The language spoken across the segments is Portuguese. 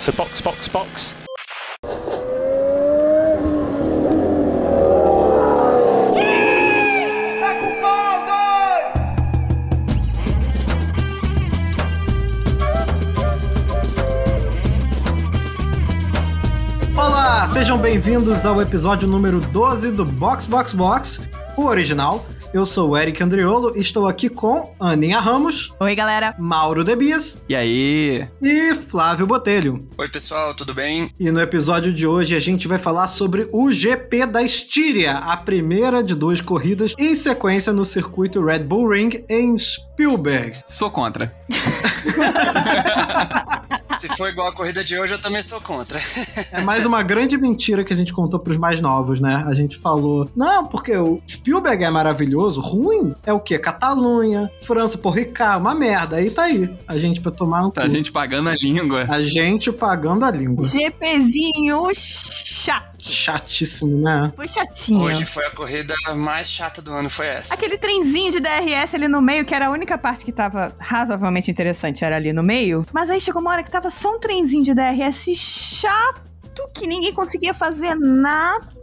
So box, box, box. Olá, sejam bem-vindos ao episódio número 12 do Box Box Box, o original. Eu sou o Eric Andriolo e estou aqui com Aninha Ramos, Oi, galera. Mauro Debias E aí? e Flávio Botelho. Oi, pessoal, tudo bem? E no episódio de hoje a gente vai falar sobre o GP da Estíria, a primeira de duas corridas em sequência no circuito Red Bull Ring em Spielberg. Sou contra. Se for igual a corrida de hoje, eu também sou contra. É mais uma grande mentira que a gente contou pros mais novos, né? A gente falou, não, porque o Spielberg é maravilhoso, ruim é o quê? Catalunha, França, Porricar, uma merda. Aí tá aí, a gente pra tomar um Tá a gente pagando a língua. A gente pagando a língua. GPzinho chato. Chatíssimo, né? Foi chatinho. Hoje foi a corrida mais chata do ano, foi essa. Aquele trenzinho de DRS ali no meio, que era a única parte que tava razoavelmente interessante, era ali no meio. Mas aí chegou uma hora que tava só um trenzinho de DRS chato, que ninguém conseguia fazer nada.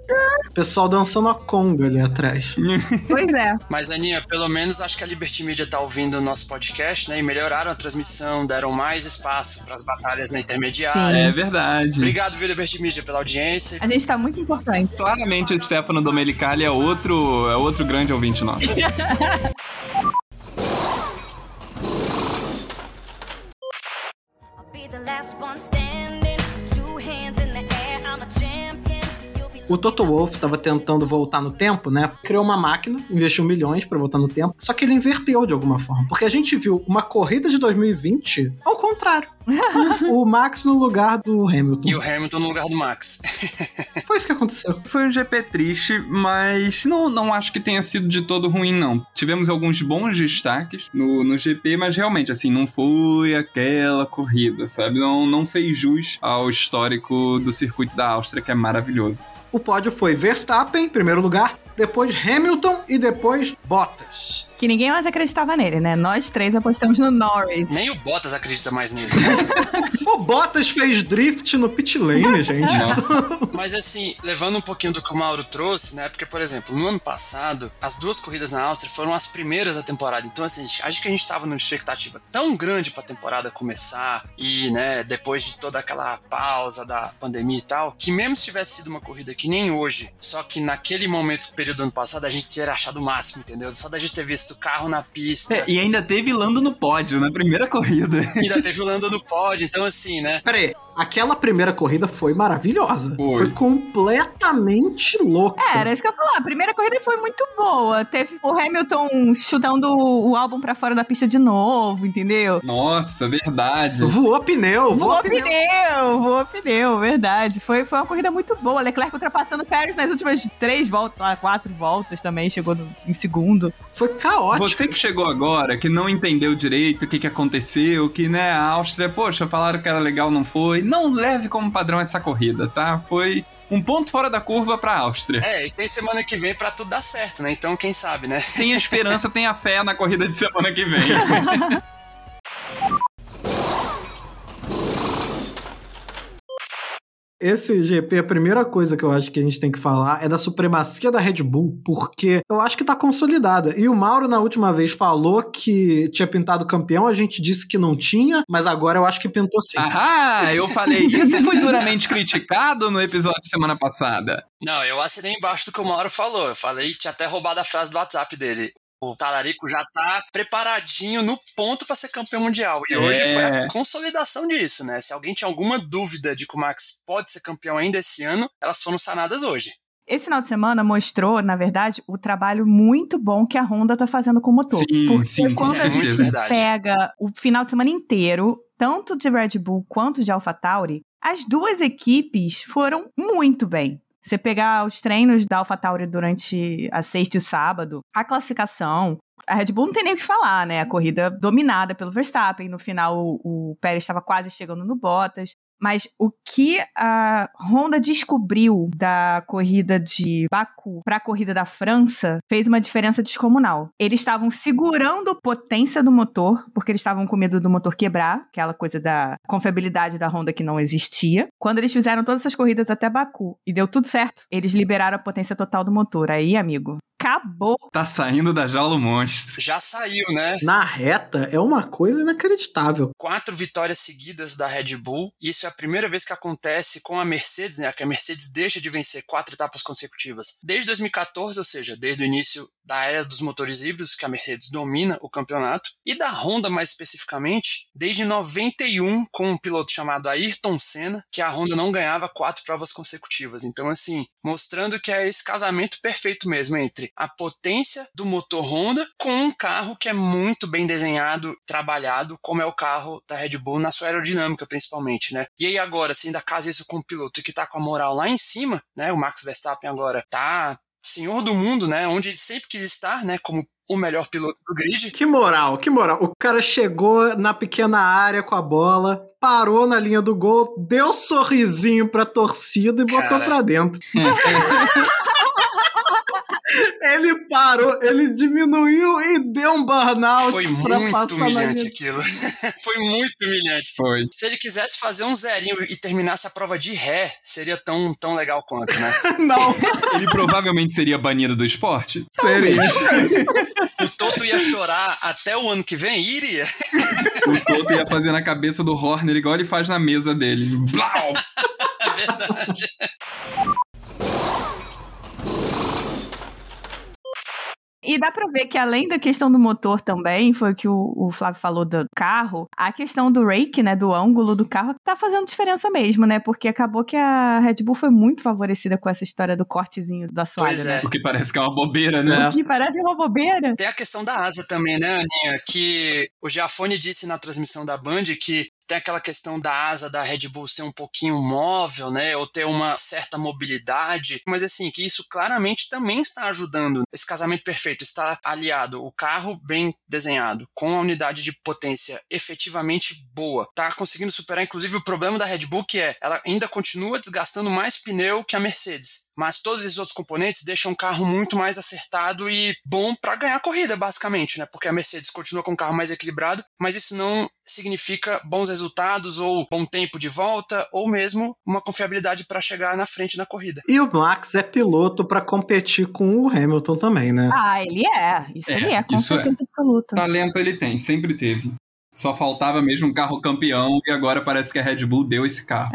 O pessoal dançando a conga ali atrás. Pois é. Mas, Aninha, pelo menos acho que a Liberty Media tá ouvindo o nosso podcast, né? E melhoraram a transmissão, deram mais espaço pras batalhas na intermediária. Sim. É verdade. Obrigado, viu, Liberty Media, pela audiência. A gente tá muito importante. Claramente o Stefano Domenicali é outro, é outro grande ouvinte nosso. O Toto Wolff estava tentando voltar no tempo, né? Criou uma máquina, investiu milhões para voltar no tempo, só que ele inverteu de alguma forma. Porque a gente viu uma corrida de 2020 ao contrário. o Max no lugar do Hamilton. E o Hamilton no lugar do Max. Foi isso que aconteceu. Foi um GP triste, mas não, não acho que tenha sido de todo ruim, não. Tivemos alguns bons destaques no, no GP, mas realmente, assim, não foi aquela corrida, sabe? Não, não fez jus ao histórico do circuito da Áustria, que é maravilhoso. O pódio foi Verstappen, em primeiro lugar, depois Hamilton e depois Bottas. Que ninguém mais acreditava nele, né? Nós três apostamos no Norris. Nem o Bottas acredita mais nele. O Bottas fez drift no pit lane, gente. Mas assim, levando um pouquinho do que o Mauro trouxe, né? Porque, por exemplo, no ano passado, as duas corridas na Áustria foram as primeiras da temporada. Então, assim, acho que a gente tava numa expectativa tão grande pra temporada começar e, né, depois de toda aquela pausa da pandemia e tal, que mesmo se tivesse sido uma corrida que nem hoje, só que naquele momento, período do ano passado, a gente teria achado o máximo, entendeu? Só da gente ter visto o carro na pista. É, e ainda teve Lando no pódio, na primeira corrida. Ainda teve o Lando no pódio, então assim, né? Peraí, aquela primeira corrida foi maravilhosa. Foi. Foi completamente louca. É, era isso que eu ia falar. A primeira corrida foi muito boa. Teve o Hamilton chutando o álbum pra fora da pista de novo, entendeu? Nossa, verdade. Voou pneu, voou, Voou pneu. pneu, voou pneu, verdade. Foi, foi uma corrida muito boa. Leclerc ultrapassando o Pérez nas últimas três voltas, lá, quatro voltas também, chegou no- em segundo. Foi caótico. Você que chegou agora, que não entendeu direito o que, que aconteceu, que, né, a Áustria, poxa, falaram que era legal, não foi. Não leve como padrão essa corrida, tá? Foi um ponto fora da curva pra Áustria. É, e tem semana que vem pra tudo dar certo, né? Então, quem sabe, né? Tenha esperança, tenha fé na corrida de semana que vem. Esse GP, a primeira coisa que eu acho que a gente tem que falar é da supremacia da Red Bull, porque eu acho que tá consolidada. E o Mauro, na última vez, falou que tinha pintado campeão, a gente disse que não tinha, mas agora eu acho que pintou sim. Ah, eu falei isso e fui duramente criticado no episódio de semana passada. Não, eu assinei embaixo do que o Mauro falou. Eu falei, tinha até roubado a frase do WhatsApp dele. O Talarico já tá preparadinho no ponto pra ser campeão mundial. E É. hoje foi a consolidação disso, né? Se alguém tinha alguma dúvida de que o Max pode ser campeão ainda esse ano, elas foram sanadas hoje. Esse final de semana mostrou, na verdade, o trabalho muito bom que a Honda tá fazendo com o motor. Sim, Porque sim, quando isso a é gente verdade. pega o final de semana inteiro, tanto de Red Bull quanto de AlphaTauri, as duas equipes foram muito bem. Você pegar os treinos da AlphaTauri durante a sexta e o sábado, a classificação, a Red Bull não tem nem o que falar, né? A corrida dominada pelo Verstappen. No final, o, Pérez estava quase chegando no Bottas. Mas o que a Honda descobriu da corrida de Baku para a corrida da França fez uma diferença descomunal. Eles estavam segurando potência do motor, porque eles estavam com medo do motor quebrar, aquela coisa da confiabilidade da Honda que não existia. Quando eles fizeram todas essas corridas até Baku e deu tudo certo, eles liberaram a potência total do motor. Aí, amigo, acabou. Tá saindo da jaula o monstro. Já saiu, né? Na reta é uma coisa inacreditável. Quatro vitórias seguidas da Red Bull. Isso é a primeira vez que acontece com a Mercedes, né? Que a Mercedes deixa de vencer quatro etapas consecutivas. Desde 2014, ou seja, desde o início da era dos motores híbridos, que a Mercedes domina o campeonato. E da Honda, mais especificamente, desde 91, com um piloto chamado Ayrton Senna, que a Honda não ganhava quatro provas consecutivas. Então, assim, mostrando que é esse casamento perfeito mesmo entre a potência do motor Honda com um carro que é muito bem desenhado, trabalhado, como é o carro da Red Bull na sua aerodinâmica, principalmente, né? E aí agora, se ainda casa isso com um piloto que tá com a moral lá em cima, né? O Max Verstappen agora tá senhor do mundo, né? Onde ele sempre quis estar, né? Como o melhor piloto do grid. Que moral, que moral. O cara chegou na pequena área com a bola, parou na linha do gol, deu sorrisinho pra torcida e botou Cara. pra dentro. ele parou, ele diminuiu e deu um burnout Foi muito humilhante aquilo. Foi muito humilhante. Foi. Se ele quisesse fazer um zerinho e terminasse a prova de ré, seria tão, tão legal quanto, né? Não, Ele provavelmente seria banido do esporte? seria. O Toto ia chorar até o ano que vem? Iria. O Toto ia fazer na cabeça do Horner igual ele faz na mesa dele. Blau! É verdade. E dá pra ver que além da questão do motor também, foi o que o, o Flávio falou do carro, a questão do rake, né, do ângulo do carro, tá fazendo diferença mesmo, né? Porque acabou que a Red Bull foi muito favorecida com essa história do cortezinho do assoalho, Pois né? é. O que parece que é uma bobeira, né? É. Que parece uma bobeira. Tem a questão da asa também, né, Aninha? Que o Giafone disse na transmissão da Band que tem aquela questão da asa da Red Bull ser um pouquinho móvel, né? Ou ter uma certa mobilidade. Mas assim, que isso claramente também está ajudando. Esse casamento perfeito está aliado o carro bem desenhado com a unidade de potência efetivamente boa. Tá conseguindo superar, inclusive, o problema da Red Bull, que é ela ainda continua desgastando mais pneu que a Mercedes. Mas todos esses outros componentes deixam o carro muito mais acertado e bom para ganhar corrida, basicamente, né? Porque a Mercedes continua com um carro mais equilibrado, mas isso não significa bons resultados ou bom tempo de volta ou mesmo uma confiabilidade para chegar na frente na corrida. E o Max é piloto pra competir com o Hamilton também, né? Ah, ele é. Isso É, ele é, com isso é. certeza absoluta. Talento ele tem, sempre teve. Só faltava mesmo um carro campeão e agora parece que a Red Bull deu esse carro.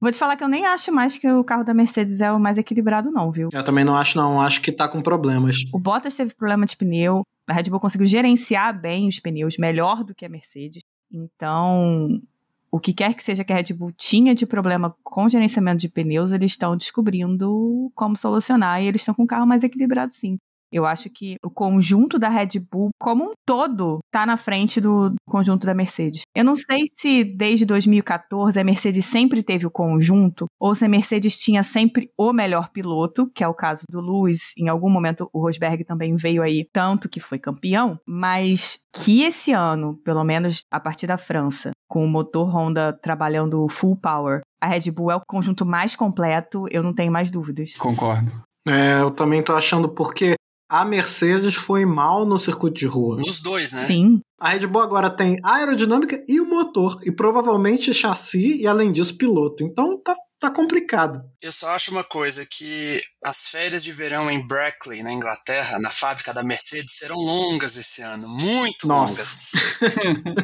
Vou te falar que eu nem acho mais que o carro da Mercedes é o mais equilibrado, não, viu? Eu também não acho, não. Acho que tá com problemas. O Bottas teve problema de pneu, a Red Bull conseguiu gerenciar bem os pneus, melhor do que a Mercedes. Então, o que quer que seja que a Red Bull tinha de problema com gerenciamento de pneus, eles estão descobrindo como solucionar e eles estão com um carro mais equilibrado, sim. Eu acho que o conjunto da Red Bull, como um todo, tá na frente do conjunto da Mercedes. Eu não sei se desde 2014 a Mercedes sempre teve o conjunto, ou se a Mercedes tinha sempre o melhor piloto, que é o caso do Lewis. Em algum momento o Rosberg também veio aí, tanto que foi campeão, mas que esse ano, pelo menos a partir da França, com o motor Honda trabalhando full power, a Red Bull é o conjunto mais completo, eu não tenho mais dúvidas. Concordo. É, eu também tô achando porque a Mercedes foi mal no circuito de rua. Nos dois, né? Sim, A Red Bull agora tem a aerodinâmica e o motor, e provavelmente chassi e, além disso, piloto. Então tá, tá complicado. Eu só acho uma coisa, que as férias de verão em Brackley, na Inglaterra, na fábrica da Mercedes, serão longas esse ano, muito Nossa. longas.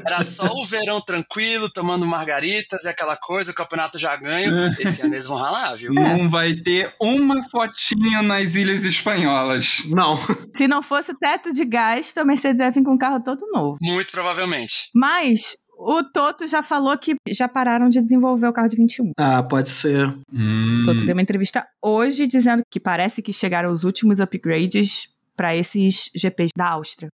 Era só o verão tranquilo, tomando margaritas e aquela coisa, o campeonato já ganho. Esse ano eles vão ralar, viu? Não vai ter uma fotinha nas Ilhas Espanholas. Não. se não fosse o teto de gasto, a Mercedes ia vir com um carro todo novo. Muito provavelmente. Mas o Toto já falou que já pararam de desenvolver o carro de 21. Ah, pode ser. Hum, O Toto deu uma entrevista hoje dizendo que parece que chegaram os últimos upgrades para esses GPs da Áustria.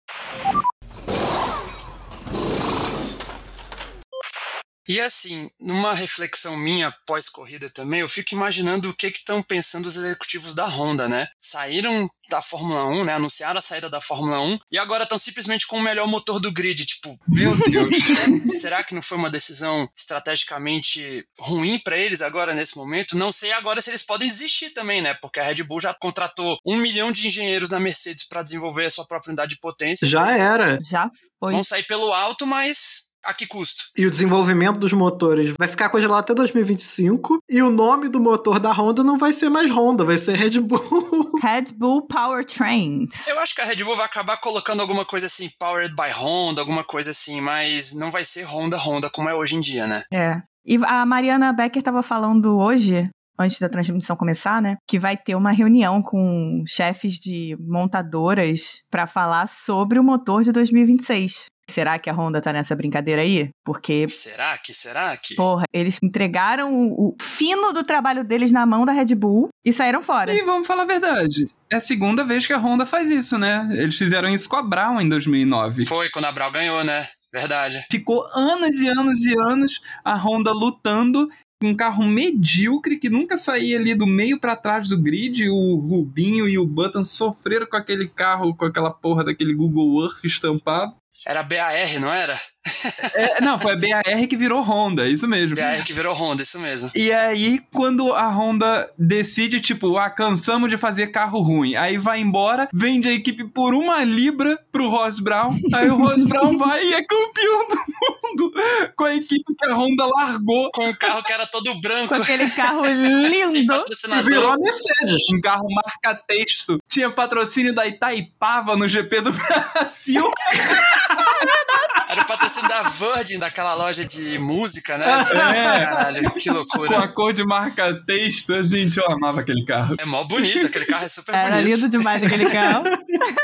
E assim, numa reflexão minha pós-corrida também, eu fico imaginando o que estão pensando os executivos da Honda, né? Saíram da Fórmula 1, né? Anunciaram a saída da Fórmula 1 e agora estão simplesmente com o melhor motor do grid. Tipo, Meu Deus. será que não foi uma decisão estrategicamente ruim para eles agora nesse momento? Não sei agora se eles podem desistir também, né? Porque a Red Bull já contratou um milhão de engenheiros na Mercedes para desenvolver a sua própria unidade de potência. Já era. Já foi. Vão sair pelo alto, mas a que custo? E o desenvolvimento dos motores vai ficar congelado até 2025. E o nome do motor da Honda não vai ser mais Honda, vai ser Red Bull. Red Bull Powertrains. Eu acho que a Red Bull vai acabar colocando alguma coisa assim, Powered by Honda, alguma coisa assim, mas não vai ser Honda Honda como é hoje em dia, né? É. E a Mariana Becker estava falando hoje, antes da transmissão começar, né? Que vai ter uma reunião com chefes de montadoras para falar sobre o motor de 2026. Será que a Honda tá nessa brincadeira aí? Porque, Será que? Será que? porra, eles entregaram o, fino do trabalho deles na mão da Red Bull e saíram fora. E vamos falar a verdade. É a segunda vez que a Honda faz isso, né? Eles fizeram isso com a Brown em 2009. Foi quando a Brau ganhou, né? Verdade. Ficou anos e anos e anos a Honda lutando um carro medíocre que nunca saía ali do meio pra trás do grid. O Rubinho e o Button sofreram com aquele carro, com aquela porra daquele Google Earth estampado. Era BAR, não era? É, não, foi a BAR que virou Honda, isso mesmo. BAR que virou Honda, isso mesmo. E aí, quando a Honda decide, tipo, ah, cansamos de fazer carro ruim, aí vai embora, vende a equipe por uma libra pro Ross Brown, aí o Ross Brown vai e é campeão do mundo com a equipe que a Honda largou. Com um carro que era todo branco. Com aquele carro lindo. Virou a Mercedes. Um carro marca-texto. Tinha patrocínio da Itaipava no GP do Brasil. Era patrocínio da Virgin, daquela loja de música, né? É. Caralho, que com loucura. a cor de marca-texto. Gente, eu amava aquele carro. É mó bonito, aquele carro é super Era bonito. lindo demais aquele carro.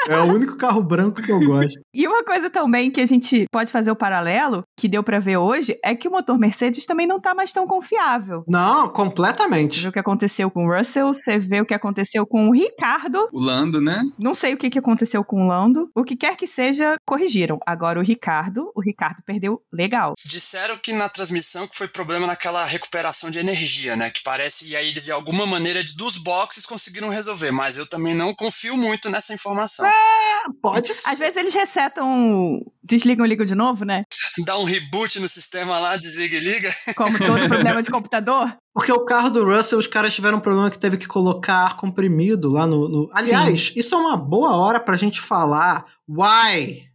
É o único carro branco que eu gosto. E uma coisa também que a gente pode fazer o paralelo, que deu pra ver hoje, é que o motor Mercedes também não tá mais tão confiável. Não, Você completamente. vê o que aconteceu com o Russell, você vê o que aconteceu com o Ricardo. O Lando, né? Não sei o que, que aconteceu com o Lando. O que quer que seja, corrigiram. Agora o Ricardo, o Ricardo perdeu legal. Disseram que na transmissão que foi problema naquela recuperação de energia, né? Que parece, e aí eles de alguma maneira de- dos boxes conseguiram resolver, mas eu também não confio muito nessa informação. Pode ser. Às vezes eles resetam, desligam e ligam de novo, né? Dá um reboot no sistema lá, desliga e liga. Como todo problema de computador. Porque o carro do Russell, os caras tiveram um problema que teve que colocar ar comprimido lá no. no- Aliás, isso é uma boa hora pra gente falar. Why?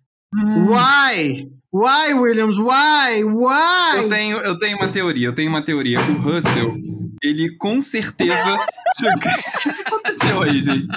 Why? Why, Williams? Why? Why? Eu tenho, eu tenho uma teoria, eu tenho uma teoria. O Russell, ele com certeza. o que aconteceu aí, gente?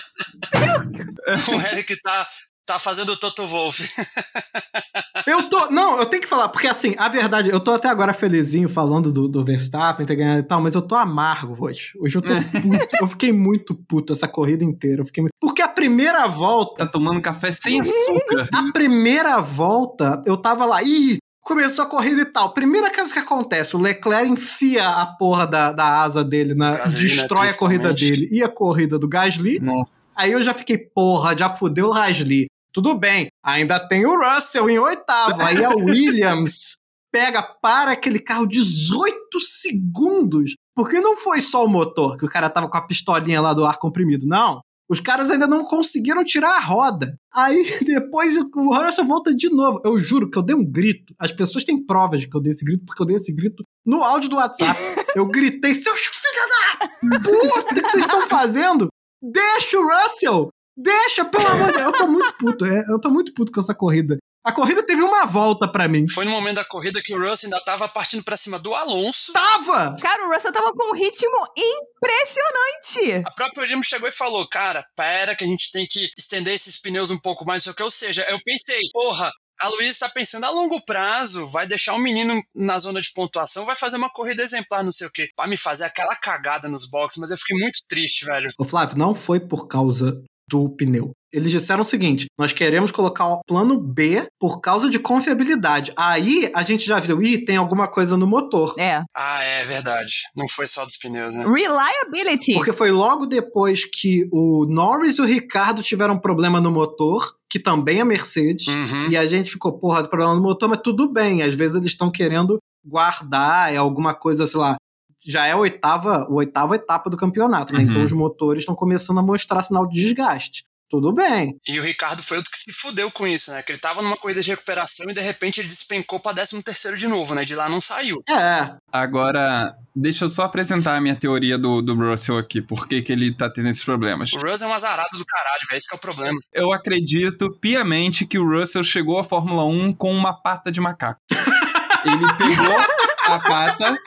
o Eric tá, tá fazendo o Toto Wolff. Eu tô. Não, eu tenho que falar, porque assim, a verdade, eu tô até agora felizinho falando do, do Verstappen ter ganhado e tal, mas eu tô amargo hoje. Hoje eu tô puto. eu fiquei muito puto essa corrida inteira. Eu fiquei muito... Porque a primeira volta. Tá tomando café sem açúcar. A primeira volta, eu tava lá, ih, começou a corrida e tal. Primeira coisa que acontece, o Leclerc enfia a porra da, da asa dele, na, Gasly, né, destrói a corrida dele e a corrida do Gasly. Nossa. Aí eu já fiquei, porra, já fudeu o Gasly. Tudo bem, ainda tem o Russell em oitavo. Aí a Williams pega, para aquele carro 18 segundos. Porque não foi só o motor, que o cara tava com a pistolinha lá do ar comprimido, não. Os caras ainda não conseguiram tirar a roda. Aí depois o Russell volta de novo. Eu juro que eu dei um grito. As pessoas têm provas de que eu dei esse grito, porque eu dei esse grito no áudio do WhatsApp. Eu gritei, seus filhos da puta, o que vocês estão fazendo? Deixa o Russell! Deixa, pelo amor de Deus. Eu tô muito puto. é, Eu tô muito puto com essa corrida. A corrida teve uma volta pra mim. Foi no momento da corrida que o Russell ainda tava partindo pra cima do Alonso. Tava! Cara, o Russell tava com um ritmo impressionante. A própria Williams chegou e falou: Cara, pera, que a gente tem que estender esses pneus um pouco mais, não sei o que. Ou seja, eu pensei, porra. A Luísa está pensando a longo prazo, vai deixar um menino na zona de pontuação, vai fazer uma corrida exemplar, não sei o quê, pra me fazer aquela cagada nos boxes, mas eu fiquei muito triste, velho. Ô Flávio, não foi por causa do pneu. Eles disseram o seguinte: nós queremos colocar o plano B por causa de confiabilidade. Aí a gente já viu, ih, tem alguma coisa no motor. É. Ah, é verdade. Não foi só dos pneus, né? Reliability. Porque foi logo depois que o Norris e o Ricardo tiveram um problema no motor, que também é Mercedes. Uhum. E a gente ficou, porra, problema no motor, mas tudo bem. Às vezes eles estão querendo guardar, é alguma coisa, sei lá. Já é a oitava, a oitava etapa do campeonato, né? Uhum. Então os motores estão começando a mostrar sinal de desgaste. Tudo bem. E o Ricardo foi outro que se fudeu com isso, né? Que ele tava numa corrida de recuperação e de repente ele despencou pra 13 terceiro de novo, né? De lá não saiu. É. Agora, deixa eu só apresentar a minha teoria do, do Russell aqui, por que, que ele tá tendo esses problemas. O Russell é um azarado do caralho, velho. Esse que é o problema. Eu acredito piamente que o Russell chegou à Fórmula 1 com uma pata de macaco. ele pegou a pata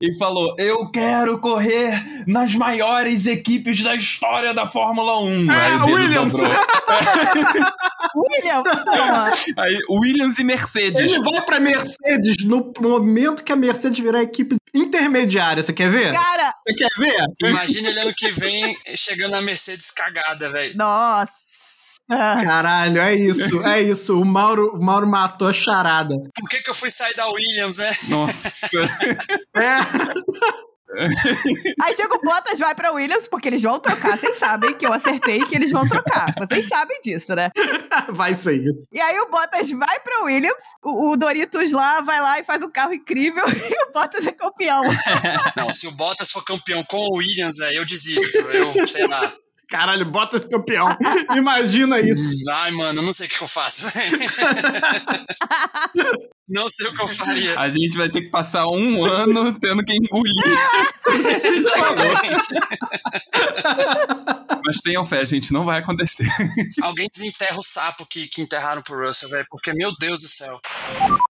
e falou: Eu quero correr nas maiores equipes da história da Fórmula 1. É, Aí Williams. dobrou. William, toma. Aí Williams e Mercedes. Ele vai pra Mercedes no momento que a Mercedes virar a equipe intermediária. Você quer ver? Cara, Você quer ver? Imagina ele ano que vem chegando na Mercedes cagada, velho. nossa. Caralho, é isso, é isso. O Mauro, o Mauro matou a charada. Por que, que eu fui sair da Williams, né? Nossa. É. Aí chega o Bottas, vai pra Williams, porque eles vão trocar. Vocês sabem que eu acertei que eles vão trocar. Vocês sabem disso, né? Vai ser isso. E aí o Bottas vai pra Williams, o, o Doritos lá vai lá e faz um carro incrível e o Bottas é campeão. Não, se o Bottas for campeão com o Williams, eu desisto. Eu, sei lá. Caralho, bota de campeão. Imagina isso. Ai, mano, eu não sei o que, eu faço. Não sei o que eu faria. A gente vai ter que passar um ano tendo que engolir. Exatamente. Mas tenham fé, gente, não vai acontecer. Alguém desenterra o sapo que, que enterraram pro Russell, velho, porque, meu Deus do céu.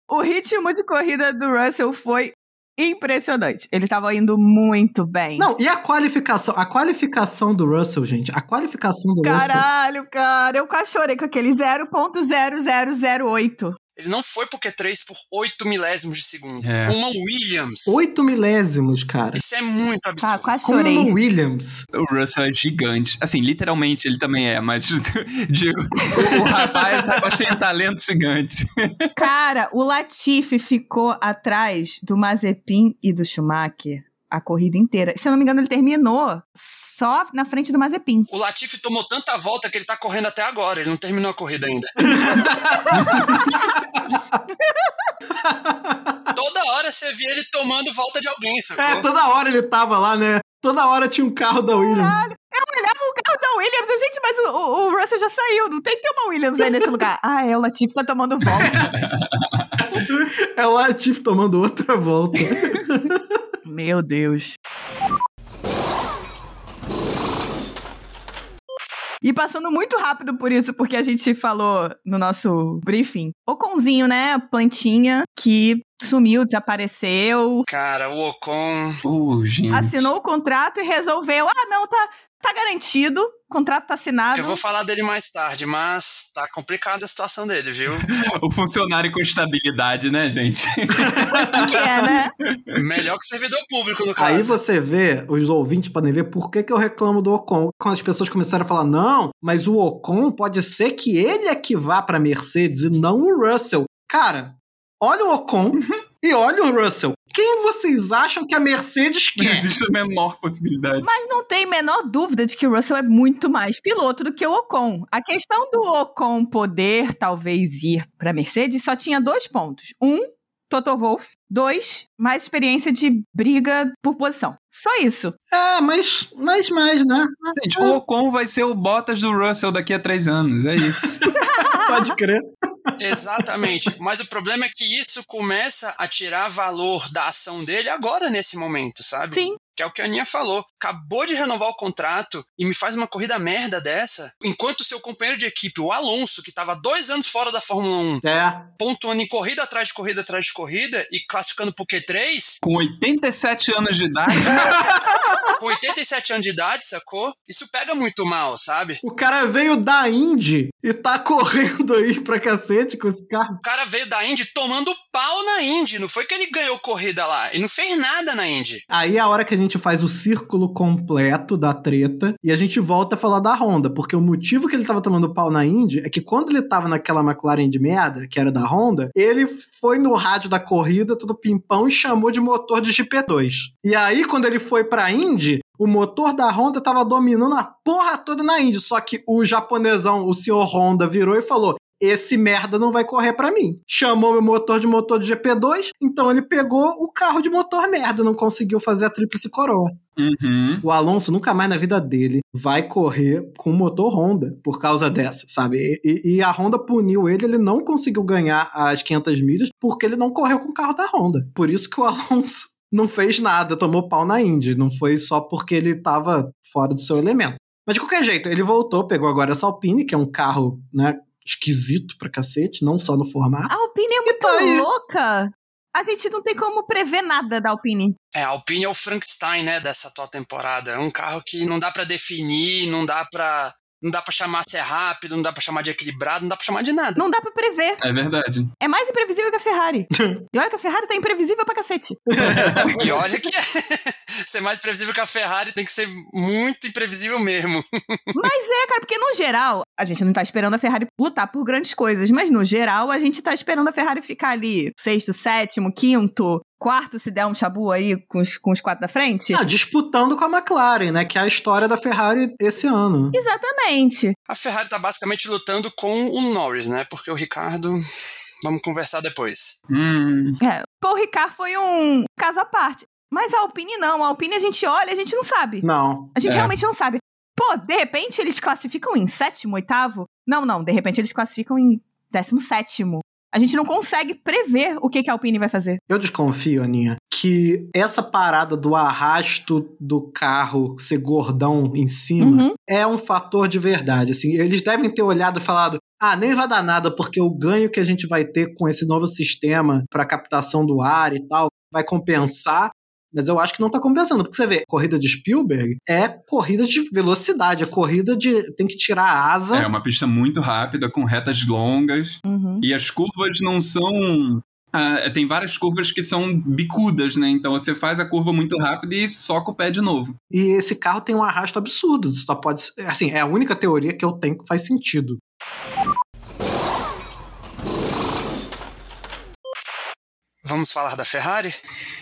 O ritmo de corrida do Russell foi impressionante. Ele tava indo muito bem. Não, e a qualificação? A qualificação do Russell, gente. A qualificação do Russell. Caralho, cara, eu quase chorei com aquele 0.0008. Ele não foi pro Q3 por 8 milésimos de segundo. É. Com uma Williams. Oito milésimos, cara. Isso é muito Tá, absurdo. quase Com uma chorei. Williams. O Russell é gigante. Assim, literalmente ele também é, mas digo, o, o rapaz, o rapaz tem talento gigante. Cara, o Latifi ficou atrás do Mazepin e do Schumacher a corrida inteira. Se eu não me engano, ele terminou só na frente do Mazepin. O Latifi tomou tanta volta que ele tá correndo até agora. Ele não terminou a corrida ainda. Toda hora você via ele tomando volta de alguém, sacou? É, toda hora ele tava lá, né? Toda hora tinha um carro da Williams. Eu olhava o carro da Williams, eu, gente, mas o, o- o Russell já saiu, não tem que ter uma Williams aí nesse lugar. Ah, é, o Latifi tá tomando volta. É o Latif tomando outra volta. Meu Deus. E passando muito rápido por isso, porque a gente falou no nosso briefing. Oconzinho, né? Plantinha que sumiu, desapareceu, Cara, o Ocon. Uh, assinou o contrato e resolveu: ah, não, tá, tá garantido, o contrato tá assinado. Eu vou falar dele mais tarde, mas tá complicada a situação dele, viu? O funcionário com estabilidade, né, gente? O que é, né? Melhor que servidor público, no caso. Aí você vê, os ouvintes podem ver por que, que eu reclamo do Ocon. Quando as pessoas começaram a falar, não, mas o Ocon pode ser que ele é que vá pra Mercedes e não o Russell. Cara, olha o Ocon e olha o Russell. Quem vocês acham que a Mercedes Não quer? existe a menor possibilidade. Mas não tem menor dúvida de que o Russell é muito mais piloto do que o Ocon. A questão do Ocon poder talvez ir para Mercedes só tinha dois pontos. Um, Toto Wolff. Dois, mais experiência de briga por posição. Só isso. É, mas, mas mais, né? Gente, o Ocon vai ser o Bottas do Russell daqui a três anos, é isso. Pode crer. Exatamente. Mas o problema é que isso começa a tirar valor da ação dele agora, nesse momento, sabe? Sim. Que é o que a Aninha falou. Acabou de renovar o contrato e me faz uma corrida merda dessa. Enquanto o seu companheiro de equipe, o Alonso, que estava dois anos fora da Fórmula 1, É. pontuando em corrida atrás de corrida atrás de corrida e classificando pro Q3, Com 87 anos de idade, com 87 anos de idade, sacou? Isso pega muito mal, sabe? O cara veio da Indy e tá correndo aí pra cacete com esse carro. O cara veio da Indy tomando pau na Indy. Não foi que ele ganhou corrida lá. Ele não fez nada na Indy. Aí é a hora que a gente faz o círculo completo da treta e a gente volta a falar da Honda, porque o motivo que ele tava tomando pau na Indy é que quando ele tava naquela McLaren de merda, que era da Honda, ele foi no rádio da corrida, todo pimpão, e chamou de motor de GP2. E aí, quando ele foi pra Indy, o motor da Honda tava dominando a porra toda na Indy, só que o japonesão, o senhor Honda, virou e falou: esse merda não vai correr pra mim. Chamou meu motor de motor de GP2, então ele pegou o carro de motor merda, não conseguiu fazer a tríplice coroa. Uhum. O Alonso nunca mais na vida dele vai correr com motor Honda por causa dessa, sabe? E, e- e a Honda puniu ele, ele não conseguiu ganhar as 500 milhas porque ele não correu com o carro da Honda. Por isso que o Alonso não fez nada, tomou pau na Indy. Não foi só porque ele tava fora do seu elemento. Mas de qualquer jeito, ele voltou, pegou agora essa Alpine, que é um carro, né, esquisito pra cacete, não só no formato. A Alpine é muito tá louca. A gente não tem como prever nada da Alpine. É, a Alpine é o Frankenstein, né, dessa atual temporada. É um carro que não dá pra definir, não dá pra não dá para chamar se é rápido, não dá pra chamar de equilibrado, não dá pra chamar de nada. Não dá pra prever. É verdade. É mais imprevisível que a Ferrari. e olha que a Ferrari tá imprevisível pra cacete. E olha que ser mais previsível que a Ferrari tem que ser muito imprevisível mesmo. Mas é, cara, porque no geral, a gente não tá esperando a Ferrari lutar por grandes coisas, mas no geral, a gente tá esperando a Ferrari ficar ali sexto, sétimo, quinto, quarto, se der um chabu aí com os, com os quatro da frente. Ah, disputando com a McLaren, né? Que é a história da Ferrari esse ano. Exatamente. A Ferrari tá basicamente lutando com o Norris, né? Porque o Ricardo. Vamos conversar depois. Hum. É, Paul Ricard foi um caso à parte. Mas a Alpine não. A Alpine a gente olha e a gente não sabe. Não. A gente É. realmente não sabe. Pô, de repente eles classificam em sétimo, oitavo? Não, não. De repente eles classificam em décimo sétimo. A gente não consegue prever o que, que a Alpine vai fazer. Eu desconfio, Aninha, que essa parada do arrasto do carro ser gordão em cima Uhum. é um fator de verdade. Assim, eles devem ter olhado e falado: ah, nem vai dar nada, porque o ganho que a gente vai ter com esse novo sistema para captação do ar e tal vai compensar. Mas eu acho que não tá compensando, porque você vê, corrida de Spielberg é corrida de velocidade, é corrida de. tem que tirar a asa. É uma pista muito rápida, com retas longas. Uhum. E as curvas não são. ah, tem várias curvas que são bicudas, né? Então você faz a curva muito rápida e soca o pé de novo. E esse carro tem um arrasto absurdo. Só pode. ser- Assim, é a única teoria que eu tenho que faz sentido. Vamos falar da Ferrari?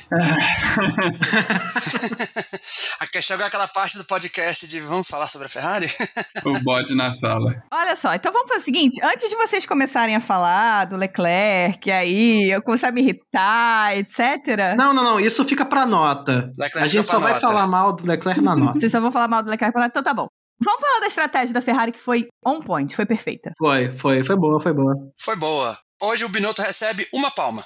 Aqui chegou aquela parte do podcast de vamos falar sobre a Ferrari? O bode na sala. Olha só, então vamos fazer o seguinte: antes de vocês começarem a falar do Leclerc, aí eu começar a me irritar, etc. Não, não, não. Isso fica pra nota. Leclerc a gente só pra vai nota. falar mal do Leclerc na nota. Vocês só vão falar mal do Leclerc, então tá bom. Vamos falar da estratégia da Ferrari que foi on point, foi perfeita. Foi, foi, foi boa, foi boa. Foi boa. Hoje o Binotto recebe uma palma.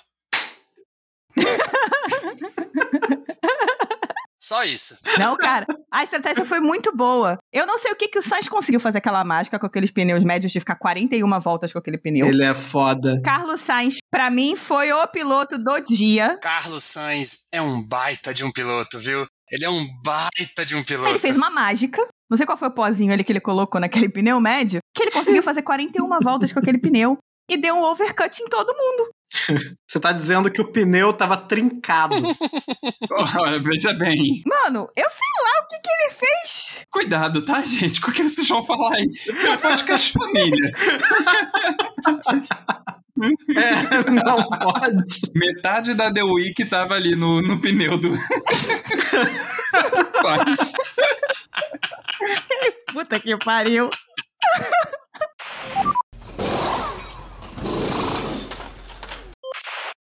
Só isso. Não, cara, a estratégia foi muito boa. Eu não sei o que, que o Sainz conseguiu fazer aquela mágica com aqueles pneus médios de ficar 41 voltas com aquele pneu. Ele é foda. Carlos Sainz, pra mim, foi o piloto do dia. Carlos Sainz é um baita de um piloto, viu? Ele é um baita de um piloto. Ele fez uma mágica. Não sei qual foi o pozinho ali que ele colocou naquele pneu médio, que ele conseguiu fazer 41 voltas com aquele pneu e deu um overcut em todo mundo. Você tá dizendo que o pneu tava trincado. Olha, veja bem. Mano, eu sei lá o que, que ele fez. Cuidado, tá, gente? Com o que vocês vão falar aí? Isso é um podcast de família. é, não pode. Metade da The Week tava ali no, no pneu do. Puta que pariu.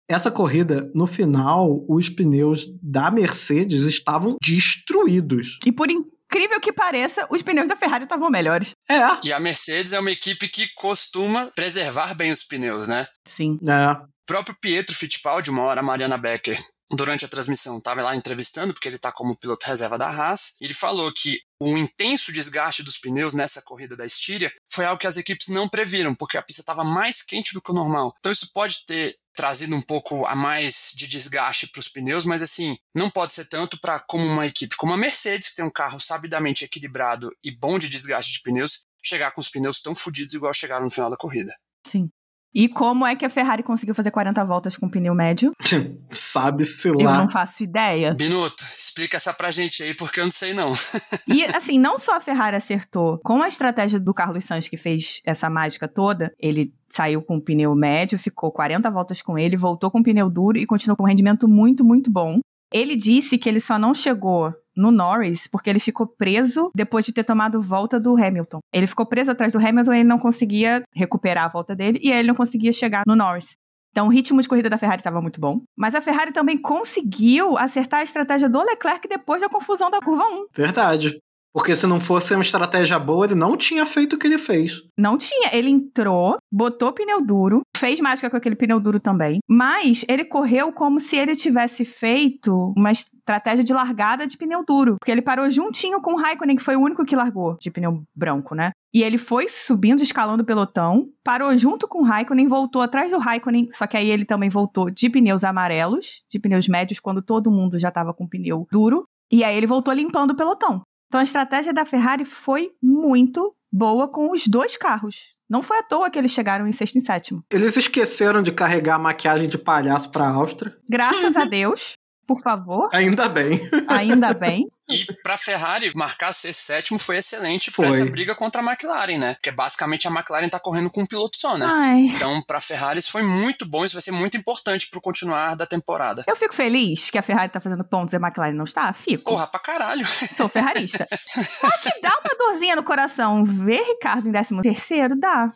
Essa corrida, no final, os pneus da Mercedes estavam destruídos. E por incrível que pareça, os pneus da Ferrari estavam melhores. É, E a Mercedes é uma equipe que costuma preservar bem os pneus, né? Sim. é. O próprio Pietro Fittipaldi, uma hora a Mariana Becker, durante a transmissão, estava lá entrevistando, porque ele está como piloto reserva da Haas, ele falou que o intenso desgaste dos pneus nessa corrida da Estíria foi algo que as equipes não previram, porque a pista estava mais quente do que o normal. Então isso pode ter trazido um pouco a mais de desgaste para os pneus, mas assim, não pode ser tanto para como uma equipe como a Mercedes, que tem um carro sabidamente equilibrado e bom de desgaste de pneus, chegar com os pneus tão fodidos igual chegaram no final da corrida. Sim. E como é que a Ferrari conseguiu fazer 40 voltas com pneu médio? Sabe-se Eu lá. não faço ideia. Binuto, explica essa pra gente aí, porque eu não sei não. E assim, não só a Ferrari acertou, com a estratégia do Carlos Sainz que fez essa mágica toda, ele saiu com o pneu médio, ficou 40 voltas com ele, voltou com o pneu duro e continuou com um rendimento muito, muito bom. Ele disse que ele só não chegou no Norris porque ele ficou preso depois de ter tomado volta do Hamilton. Ele ficou preso atrás do Hamilton e ele não conseguia recuperar a volta dele e ele não conseguia chegar no Norris. Então, o ritmo de corrida da Ferrari estava muito bom. Mas a Ferrari também conseguiu acertar a estratégia do Leclerc depois da confusão da curva 1. Verdade. Porque se não fosse uma estratégia boa, ele não tinha feito o que ele fez. Não tinha. Ele entrou, botou pneu duro, fez mágica com aquele pneu duro também. Mas ele correu como se ele tivesse feito uma estratégia de largada de pneu duro. Porque ele parou juntinho com o Raikkonen, que foi o único que largou de pneu branco, né? E ele foi subindo, escalando o pelotão, parou junto com o Raikkonen, voltou atrás do Raikkonen, só que aí ele também voltou de pneus amarelos, de pneus médios, quando todo mundo já estava com pneu duro. E aí ele voltou limpando o pelotão. Então a estratégia da Ferrari foi muito boa com os dois carros. Não foi à toa que eles chegaram em sexto e sétimo. Eles esqueceram de carregar a maquiagem de palhaço pra Áustria. Graças a Deus, por favor, Ainda bem. ainda bem. E pra Ferrari, marcar ser sétimo foi excelente Foi. pra essa briga contra a McLaren, né? Porque basicamente a McLaren tá correndo com um piloto só, né? Ai, Então, pra Ferrari, isso foi muito bom. Isso vai ser muito importante pro continuar da temporada. eu fico feliz que a Ferrari tá fazendo pontos e a McLaren não está. Fico. Porra, pra caralho. Sou ferrarista. Só que dá uma dorzinha no coração ver Ricardo em décimo terceiro, dá.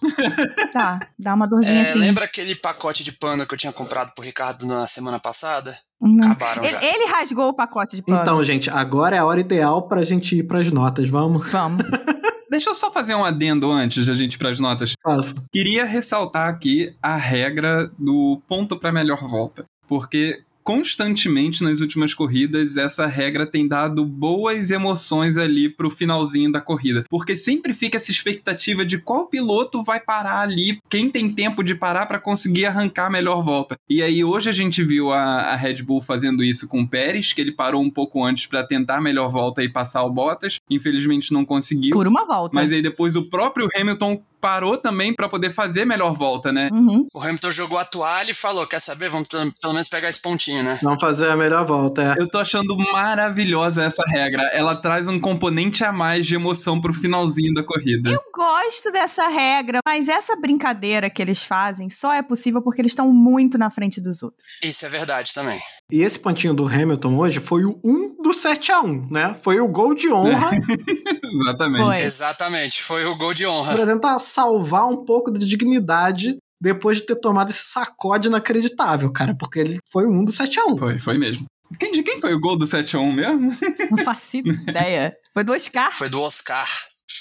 Dá. Dá uma dorzinha É, assim. lembra aquele pacote de pano que eu tinha comprado pro Ricardo na semana passada? Acabaram Ele, já. ele rasgou o pacote de pano. Então, gente, agora é a hora ideal pra gente ir pras notas. Vamos? Vamos. Deixa eu só fazer um adendo antes de a gente ir pras notas. Faça. Queria ressaltar aqui a regra do ponto para melhor volta, porque constantemente nas últimas corridas essa regra tem dado boas emoções ali pro finalzinho da corrida, porque sempre fica essa expectativa de qual piloto vai parar ali, quem tem tempo de parar para conseguir arrancar a melhor volta. E aí hoje a gente viu a, a Red Bull fazendo isso com o Pérez, que ele parou um pouco antes para tentar a melhor volta e passar o Bottas, infelizmente não conseguiu. Por uma volta. Mas aí depois o próprio Hamilton parou também pra poder fazer melhor volta, né? Uhum. O Hamilton jogou a toalha e falou: Quer saber? Vamos pelo menos pegar esse pontinho, né? Vamos fazer a melhor volta, é. Eu tô achando maravilhosa essa regra. Ela traz um componente a mais de emoção pro finalzinho da corrida. Eu gosto dessa regra, mas essa brincadeira que eles fazem só é possível porque eles estão muito na frente dos outros. Isso é verdade também. E esse pontinho do Hamilton hoje foi o 1 do 7 a 1 né? Foi o gol de honra Exatamente. Foi. Exatamente, foi o gol de honra. pra tentar salvar um pouco de dignidade depois de ter tomado esse sacode inacreditável, cara, porque ele foi o 1 do 7 a 1 Foi, foi mesmo. Quem, de quem foi o gol do 7x1 mesmo? Não faço ideia. Foi do Oscar. Foi do Oscar.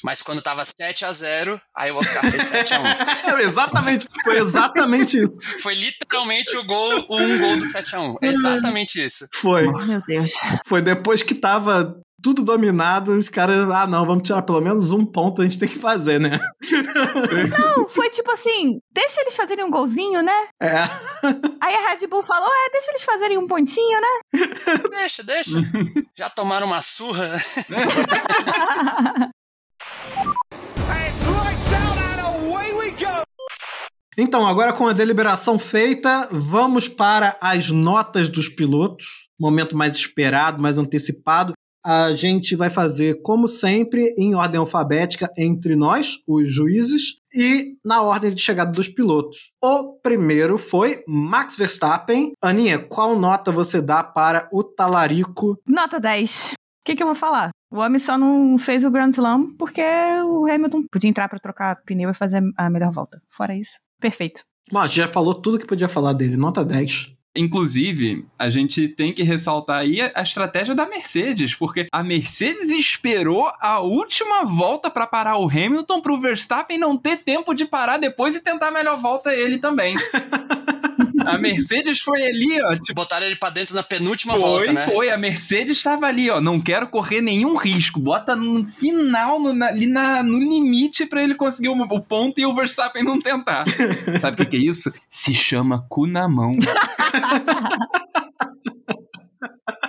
Mas quando tava 7 a 0 aí o Oscar fez 7 a 1 É, exatamente, foi exatamente isso. Foi literalmente o gol, o um gol do 7 a 1 Exatamente isso. Foi. Meu Deus. Foi depois que tava tudo dominado, os caras, ah, não, vamos tirar pelo menos um ponto, a gente tem que fazer, né? Não, foi tipo assim, deixa eles fazerem um golzinho, né? É. Aí a Red Bull falou, é, deixa eles fazerem um pontinho, né? Deixa, deixa. Já tomaram uma surra. Então, agora com a deliberação feita, vamos para as notas dos pilotos. Momento mais esperado, mais antecipado. A gente vai fazer, como sempre, em ordem alfabética entre nós, os juízes, e na ordem de chegada dos pilotos. O primeiro foi Max Verstappen. Aninha, qual nota você dá para o talarico? Nota 10. O que, que eu vou falar? O homem só não fez o Grand Slam porque o Hamilton podia entrar pra trocar pneu e fazer a melhor volta. Fora isso, perfeito. Bom, a gente já falou tudo que podia falar dele. Nota 10. Inclusive, a gente tem que ressaltar aí a, estratégia da Mercedes, porque a Mercedes esperou a última volta pra parar o Hamilton pro Verstappen não ter tempo de parar depois e tentar a melhor volta ele também. a Mercedes foi ali, ó, tipo, Botaram ele pra dentro na penúltima foi, volta, né? foi. A Mercedes estava ali, ó. Não quero correr nenhum risco. Bota no final, no, na- ali na, no limite pra ele conseguir o, o ponto e o Verstappen não tentar. Sabe o que, que é isso? Se chama cu na mão.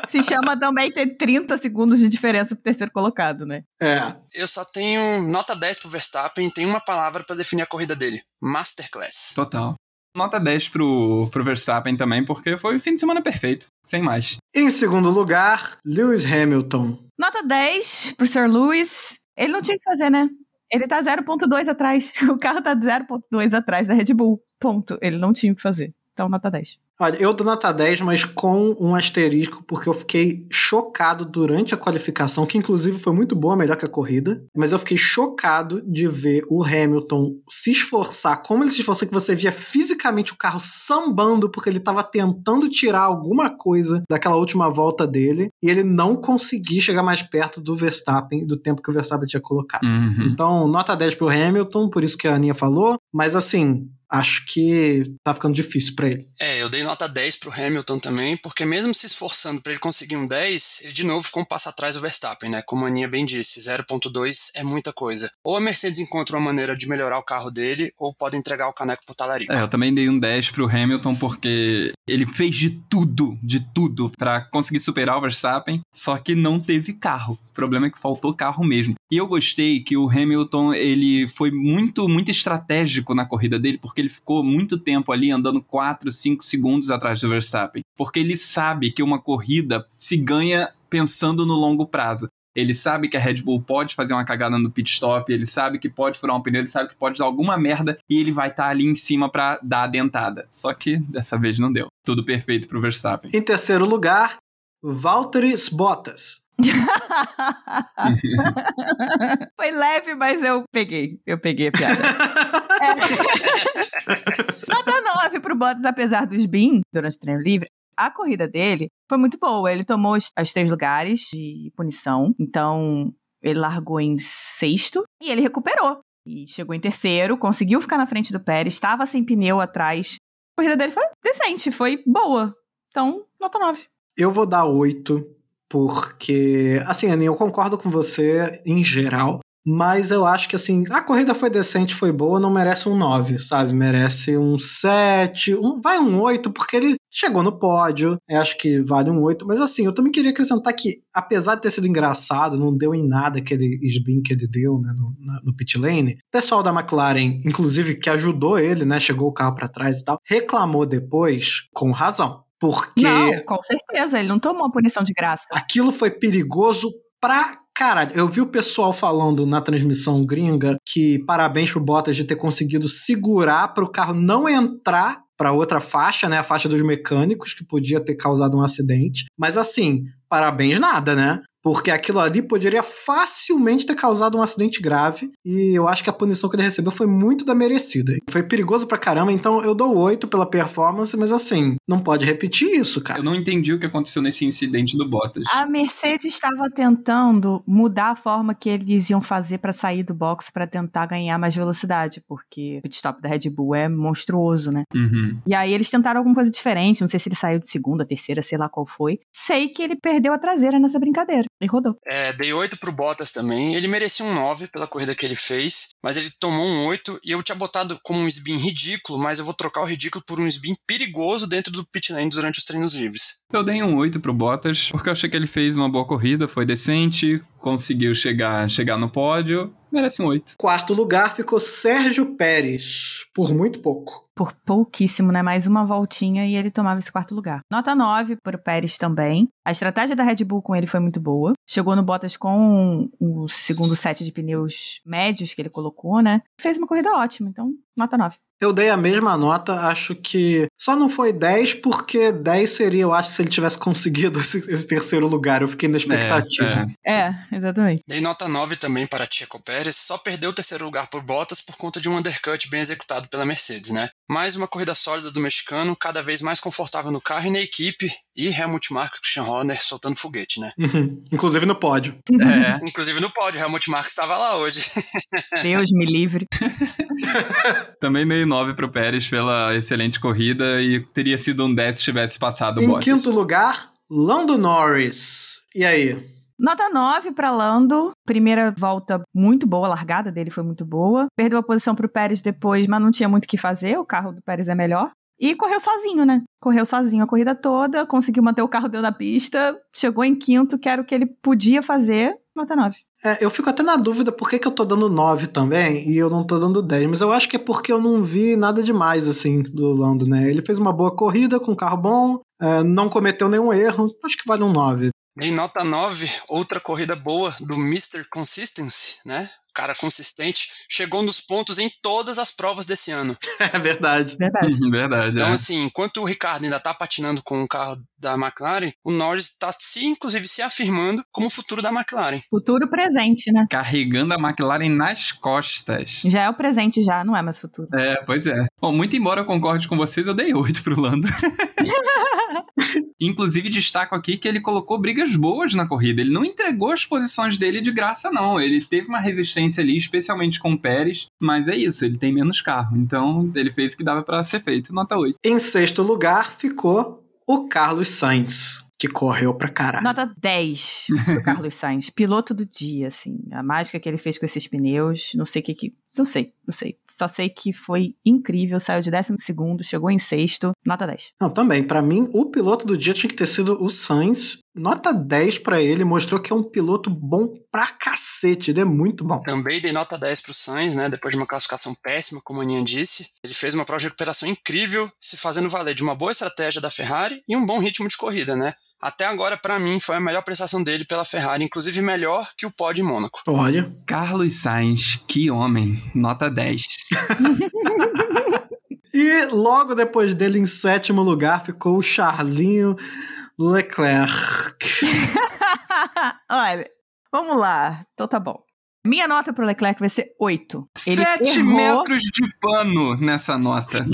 Se chama também ter 30 segundos de diferença pro terceiro colocado, né? É. Eu só tenho nota 10 pro Verstappen e tenho uma palavra pra definir a corrida dele: Masterclass. Total. Nota 10 pro, pro Verstappen também, porque foi o fim de semana perfeito. Sem mais. Em segundo lugar, Lewis Hamilton. Nota 10 pro Sir Lewis. Ele não tinha que fazer, né? Ele tá 0.2 atrás. O carro tá 0.2 atrás da Red Bull. Ponto. Ele não tinha o que fazer. Então, nota 10. Olha, eu dou nota 10, mas com um asterisco, porque eu fiquei chocado durante a qualificação, que inclusive foi muito boa, melhor que a corrida. Mas eu fiquei chocado de ver o Hamilton se esforçar, como ele se esforçou, que você via fisicamente o carro sambando, porque ele estava tentando tirar alguma coisa daquela última volta dele, e ele não conseguia chegar mais perto do Verstappen, do tempo que o Verstappen tinha colocado. Uhum. Então, nota 10 pro Hamilton, por isso que a Aninha falou, mas assim, acho que tá ficando difícil para ele. É, eu dei nota 10 pro Hamilton também, porque mesmo se esforçando para ele conseguir um 10, ele de novo ficou um passo atrás do Verstappen, né? Como a Aninha bem disse, 0.2 é muita coisa. Ou a Mercedes encontra uma maneira de melhorar o carro dele, ou pode entregar o caneco pro talarico. É, eu também dei um 10 pro Hamilton porque ele fez de tudo, de tudo para conseguir superar o Verstappen, só que não teve carro. Problema é que faltou carro mesmo. E eu gostei que o Hamilton, ele foi muito, muito estratégico na corrida dele, porque ele ficou muito tempo ali andando 4, 5 segundos atrás do Verstappen. Porque ele sabe que uma corrida se ganha pensando no longo prazo. Ele sabe que a Red Bull pode fazer uma cagada no pit stop, ele sabe que pode furar um pneu, ele sabe que pode dar alguma merda e ele vai estar ali em cima pra dar a dentada. Só que dessa vez não deu. Tudo perfeito pro Verstappen. Em terceiro lugar, Valtteri Bottas. Foi leve, mas eu peguei. Eu peguei a piada. É. Nota 9 pro Bottas, apesar do spin durante o treino livre. A corrida dele foi muito boa. Ele tomou os, os três lugares de punição. Então, ele largou em sexto e ele recuperou. E chegou em terceiro, conseguiu ficar na frente do Pérez, estava sem pneu atrás. A corrida dele foi decente, foi boa. Então, nota 9. Eu vou dar 8, porque, assim, Aninha, eu concordo com você em geral, mas eu acho que, assim, a corrida foi decente, foi boa, não merece um 9, sabe? Merece um 7, um, vai um 8, porque ele chegou no pódio, acho que vale um 8, mas assim, eu também queria acrescentar que, apesar de ter sido engraçado, não deu em nada aquele spin que ele deu né, no, na- no pit lane, o pessoal da McLaren, inclusive, que ajudou ele, né, chegou o carro pra trás e tal, reclamou depois, com razão, porque Não, com certeza, ele não tomou a punição de graça. aquilo foi perigoso pra caralho. Eu vi o pessoal falando na transmissão gringa que parabéns pro Bottas de ter conseguido segurar para o carro não entrar para outra faixa, né, a faixa dos mecânicos que podia ter causado um acidente. Mas assim, parabéns nada, né? Porque aquilo ali poderia facilmente ter causado um acidente grave. E eu acho que a punição que ele recebeu foi muito da merecida. Foi perigoso pra caramba, então eu dou 8 pela performance, mas assim, não pode repetir isso, cara. Eu não entendi o que aconteceu nesse incidente do Bottas. A Mercedes estava tentando mudar a forma que eles iam fazer para sair do box para tentar ganhar mais velocidade, porque o pit stop da Red Bull é monstruoso, né? Uhum. E aí eles tentaram alguma coisa diferente, não sei se ele saiu de segunda, terceira, sei lá qual foi. Sei que ele perdeu a traseira nessa brincadeira. Ele rodou. É, dei 8 pro Bottas também. Ele merecia um 9 pela corrida que ele fez, mas ele tomou um 8 e eu tinha botado como um spin ridículo, mas eu vou trocar o ridículo por um spin perigoso dentro do pit lane durante os treinos livres. Eu dei um 8 pro Bottas, porque eu achei que ele fez uma boa corrida, foi decente, conseguiu chegar, chegar no pódio, merece um 8. Quarto lugar ficou Sérgio Pérez, por muito pouco. Por pouquíssimo, né? Mais uma voltinha e ele tomava esse quarto lugar. Nota 9 para o Pérez também. A estratégia da Red Bull com ele foi muito boa. Chegou no Bottas com o segundo set de pneus médios que ele colocou, né? Fez uma corrida ótima, então nota 9. Eu dei a mesma nota, acho que só não foi 10, porque 10 seria, eu acho, se ele tivesse conseguido esse, esse terceiro lugar. Eu fiquei na expectativa. É, É, exatamente. Dei nota 9 também para Checo Pérez, só perdeu o terceiro lugar por Bottas por conta de um undercut bem executado pela Mercedes, né? Mais uma corrida sólida do mexicano, cada vez mais confortável no carro e na equipe, e Helmut Marko e Christian Horner soltando foguete, né? Uhum. Inclusive no pódio. é. Inclusive no pódio, Helmut Marko estava lá hoje. Deus me livre. Também dei 9 pro Pérez pela excelente corrida e teria sido um 10 se tivesse passado o em Bottas. quinto lugar, Lando Norris. E aí? Nota 9 para Lando. Primeira volta muito boa, a largada dele foi muito boa. Perdeu a posição pro Pérez depois, mas não tinha muito o que fazer. O carro do Pérez é melhor. E correu sozinho, né? Correu sozinho a corrida toda, conseguiu manter o carro dentro da pista, chegou em quinto, que era o que ele podia fazer. Nota 9. É, eu fico até na dúvida por que, que eu tô dando 9 também e eu não tô dando 10, mas eu acho que é porque eu não vi nada demais, assim, do Lando, né? Ele fez uma boa corrida com um carro bom, é, não cometeu nenhum erro, acho que vale um 9. Dei nota 9, outra corrida boa do Mr. Consistency, né? Cara consistente, chegou nos pontos em todas as provas desse ano. É verdade. Verdade. Verdade. Então, é. assim, enquanto o Ricardo ainda tá patinando com o carro da McLaren, o Norris tá se, inclusive, se afirmando como o futuro da McLaren. Futuro presente, né? Carregando a McLaren nas costas. Já é o presente já, não é mais futuro. É, pois é. Bom, muito embora eu concorde com vocês, eu dei 8 pro Lando. Inclusive, destaco aqui que ele colocou brigas boas na corrida. Ele não entregou as posições dele de graça, não. Ele teve uma resistência ali, especialmente com o Pérez, mas é isso, ele tem menos carro. Então, ele fez o que dava pra ser feito. Nota 8. Em sexto lugar ficou o Carlos Sainz, que correu pra caralho. Nota 10 pro Carlos Sainz. Piloto do dia, assim. A mágica que ele fez com esses pneus. Não sei o que que. Não sei, não sei. Só sei que foi incrível. Saiu de décimo segundo, chegou em sexto. Nota 10. Não, também. Pra mim, o piloto do dia tinha que ter sido o Sainz. Nota 10 pra ele, mostrou que é um piloto bom pra cacete. Ele é muito bom. Também dei nota 10 pro Sainz, né? Depois de uma classificação péssima, como a Aninha disse. Ele fez uma prova de recuperação incrível, se fazendo valer de uma boa estratégia da Ferrari e um bom ritmo de corrida, né? Até agora, pra mim, foi a melhor prestação dele pela Ferrari, inclusive melhor que o pódio em Mônaco. Olha. Carlos Sainz, que homem. Nota 10. E logo depois dele, em sétimo lugar, ficou o Charlinho Leclerc. Olha, vamos lá. Então tá bom. Minha nota pro Leclerc vai ser 8. Ele 7 errou- metros de pano nessa nota.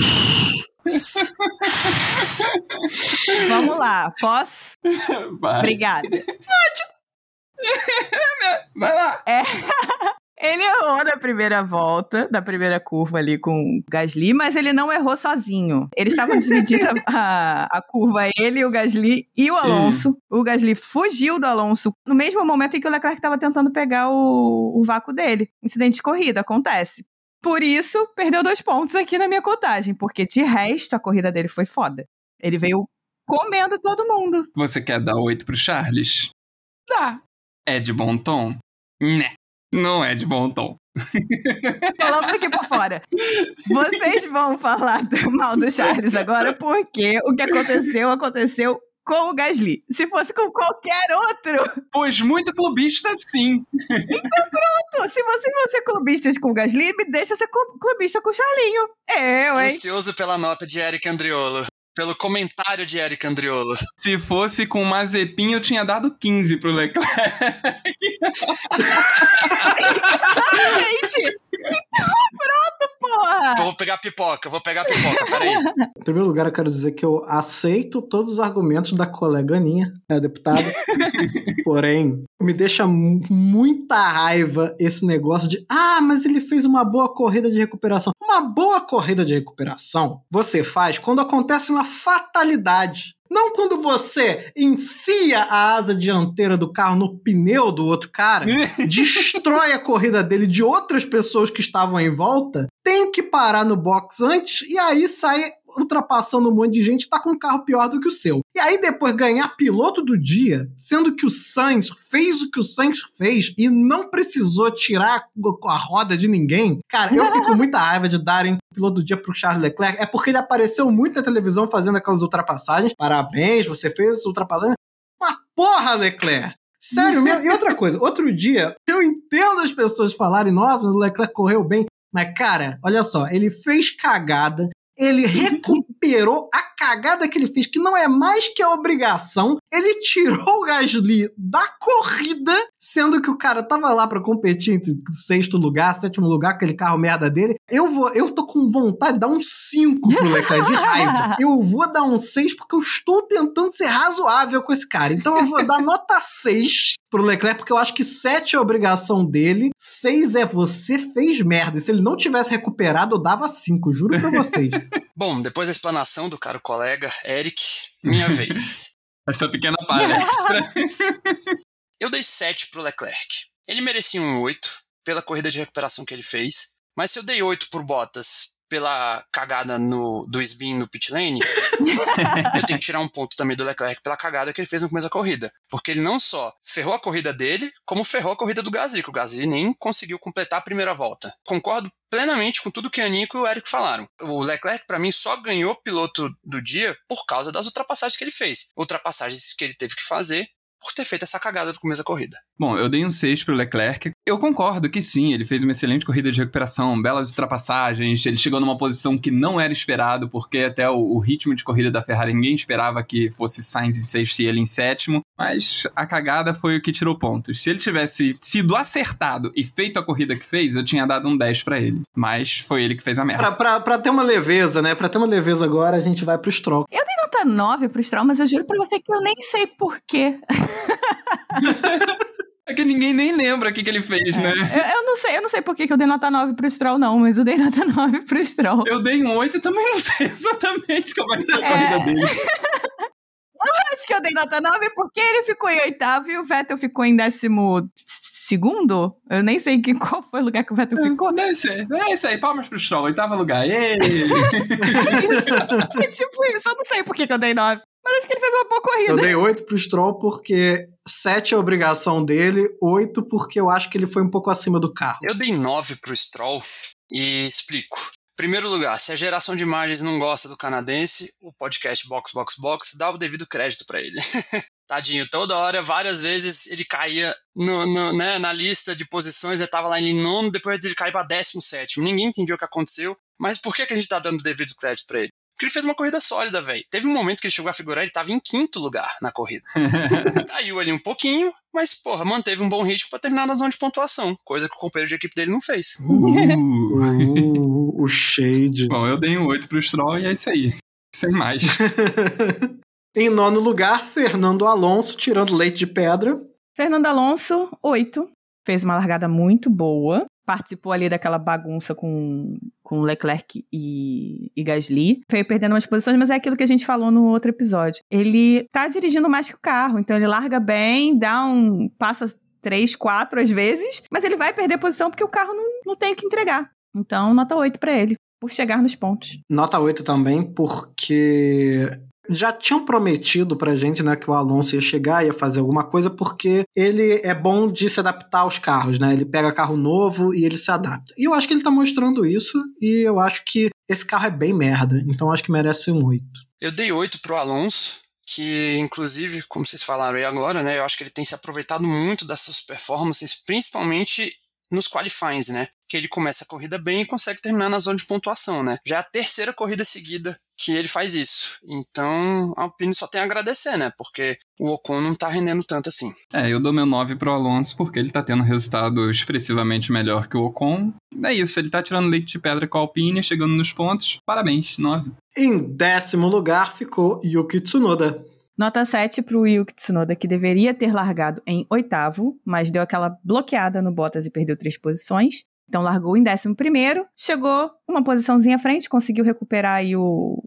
Vamos lá. Posso? Vai, Obrigada. vai lá. Ele errou na primeira volta, da primeira curva ali com o Gasly, mas ele não errou sozinho. Eles estavam dividindo a, a curva, ele, o Gasly e o Alonso. O Gasly fugiu do Alonso no mesmo momento em que o Leclerc estava tentando pegar o, o vácuo dele. Incidente de corrida, acontece. Por isso, perdeu dois pontos aqui na minha contagem, porque de resto a corrida dele foi foda. Ele veio comendo todo mundo. Você quer dar 8 pro Charles? Dá. É de bom tom? Né. Não é de bom tom. Falando aqui por fora. Vocês vão falar do mal do Charles agora, porque o que aconteceu, aconteceu com o Gasly. Se fosse com qualquer outro, Pois muito clubista, sim. se você fosse clubista com o Gasly, me deixa ser clu- clubista com o Charlinho. Eu, hein? Ansioso pela nota de Eric Andriolo. Pelo comentário de Eric Andriolo. Se fosse com Mazepin, eu tinha dado 15 pro Leclerc. Gente! Então, pronto, porra! Vou pegar pipoca, vou pegar pipoca, peraí. Em primeiro lugar, eu quero dizer que eu aceito todos os argumentos da colega Aninha, a deputada. Porém, me deixa mu- muita raiva esse negócio de ah, mas ele fez uma boa corrida de recuperação. Uma boa corrida de recuperação você faz quando acontece uma fatalidade. Não quando você enfia a asa dianteira do carro no pneu do outro cara, destrói a corrida dele de outras pessoas que estavam em volta, tem que parar no box antes e aí sai ultrapassando um monte de gente tá com um carro pior do que o seu. E aí depois ganhar piloto do dia, sendo que o Sainz fez o que o Sainz fez e não precisou tirar a roda de ninguém. Cara, eu fico com muita raiva de darem piloto do dia pro Charles Leclerc. É porque ele apareceu muito na televisão fazendo aquelas ultrapassagens. Parabéns, você fez ultrapassagem. Uma porra, Leclerc! Sério mesmo? E outra coisa, outro dia, eu entendo as pessoas falarem, nossa, o Leclerc correu bem. Mas, cara, olha só, ele fez cagada, ele recuperou a cagada que ele fez, que não é mais que a obrigação. Ele tirou o Gasly da corrida, sendo que o cara tava lá pra competir entre sexto lugar, sétimo lugar, aquele carro merda dele. Eu vou, eu tô com vontade de dar um 5 pro Leclerc de raiva. Eu vou dar um 6 porque eu estou tentando ser razoável com esse cara. Então eu vou dar nota 6 pro Leclerc, porque eu acho que 7 é a obrigação dele, 6 é você fez merda. E se ele não tivesse recuperado, eu dava 5, juro pra vocês. Bom, depois da explanação do caro colega, Eric, minha vez. Essa pequena palestra. Eu dei 7 pro Leclerc. Ele merecia um 8 pela corrida de recuperação que ele fez, mas se eu dei 8 por Bottas pela cagada no, do spin no pit lane, eu tenho que tirar um ponto também do Leclerc pela cagada que ele fez no começo da corrida. Porque ele não só ferrou a corrida dele, como ferrou a corrida do Gasly, que o Gasly nem conseguiu completar a primeira volta. Concordo plenamente com tudo que a Nico e o Eric falaram. O Leclerc, para mim, só ganhou piloto do dia por causa das ultrapassagens que ele fez. Ultrapassagens que ele teve que fazer por ter feito essa cagada no começo da corrida. Bom, eu dei um 6 pro Leclerc. Eu concordo que sim, ele fez uma excelente corrida de recuperação, belas ultrapassagens, ele chegou numa posição que não era esperado, porque até o, o ritmo de corrida da Ferrari ninguém esperava que fosse Sainz em sexto e ele em sétimo, mas a cagada foi o que tirou pontos. Se ele tivesse sido acertado e feito a corrida que fez, eu tinha dado um 10 para ele, mas foi ele que fez a merda. Pra, pra, pra ter uma leveza, né? Pra ter uma leveza agora, a gente vai pro Stroll. Eu nota 9 pro Stroll, mas eu juro pra você que eu nem sei porquê. É que ninguém nem lembra o que, que ele fez, né? Eu, eu não sei, eu não sei por que que eu dei nota 9 pro Stroll, não, mas eu dei nota 9 pro Stroll. Eu dei um 8 e também não sei exatamente como é que foi a É. corrida dele. Acho que eu dei nota 9 porque ele ficou em oitavo e o Vettel ficou em décimo segundo. Eu nem sei que, qual foi o lugar que o Vettel ficou. Deve ser. É isso aí, palmas pro Stroll, oitavo lugar. Ê! isso. É tipo isso, eu não sei por que que eu dei 9. Mas acho que ele fez uma boa Eu corrida. dei 8 pro Stroll porque 7 é a obrigação dele, 8 porque eu acho que ele foi um pouco acima do carro. Eu dei 9 pro Stroll e explico. Primeiro lugar, se a geração de imagens não gosta do canadense, o podcast Box Box Box dá o devido crédito pra ele. Tadinho, toda hora, várias vezes ele caía no, no, né, na lista de posições, ele tava lá em nono, depois ele caiu pra décimo sétimo. Ninguém entendia o que aconteceu, mas por que, que a gente tá dando devido crédito pra ele? Porque ele fez uma corrida sólida, velho. Teve um momento que ele chegou a figurar, ele tava em quinto lugar na corrida. Caiu ali um pouquinho, mas, porra, manteve um bom ritmo pra terminar na zona de pontuação, coisa que o companheiro de equipe dele não fez. Uh. Uh, o shade. Bom, eu dei um 8 pro Stroll e é isso aí. Sem mais. em nono lugar, Fernando Alonso, tirando leite de pedra. Fernando Alonso, 8. Fez uma largada muito boa. Participou ali daquela bagunça com, com Leclerc e, e Gasly. Veio perdendo umas posições, mas é aquilo que a gente falou no outro episódio. Ele tá dirigindo mais que o carro, então ele larga bem, dá um. passa três, quatro às vezes, mas ele vai perder posição porque o carro não, não tem o que entregar. Então, nota 8 pra ele, por chegar nos pontos. Nota 8 também, porque já tinham prometido pra gente, né, que o Alonso ia chegar, ia fazer alguma coisa, porque ele é bom de se adaptar aos carros, né? Ele pega carro novo e ele se adapta. E eu acho que ele tá mostrando isso, e eu acho que esse carro é bem merda, então eu acho que merece um 8. Eu dei 8 pro Alonso, que inclusive, como vocês falaram aí agora, né, eu acho que ele tem se aproveitado muito dessas performances, principalmente nos qualifyings, né? Que ele começa a corrida bem e consegue terminar na zona de pontuação, né? Já é a terceira corrida seguida que ele faz isso. Então, a Alpine só tem a agradecer, né? Porque o Ocon não tá rendendo tanto assim. É, eu dou meu 9 pro Alonso porque ele tá tendo um resultado expressivamente melhor que o Ocon. É isso, ele tá tirando leite de pedra com a Alpine, chegando nos pontos. Parabéns, 9. Em décimo lugar ficou Yuki Tsunoda. Nota 7 para o Yuki Tsunoda, que deveria ter largado em oitavo, mas deu aquela bloqueada no Bottas e perdeu três posições. Então largou em décimo primeiro, chegou uma posiçãozinha à frente, conseguiu recuperar aí o,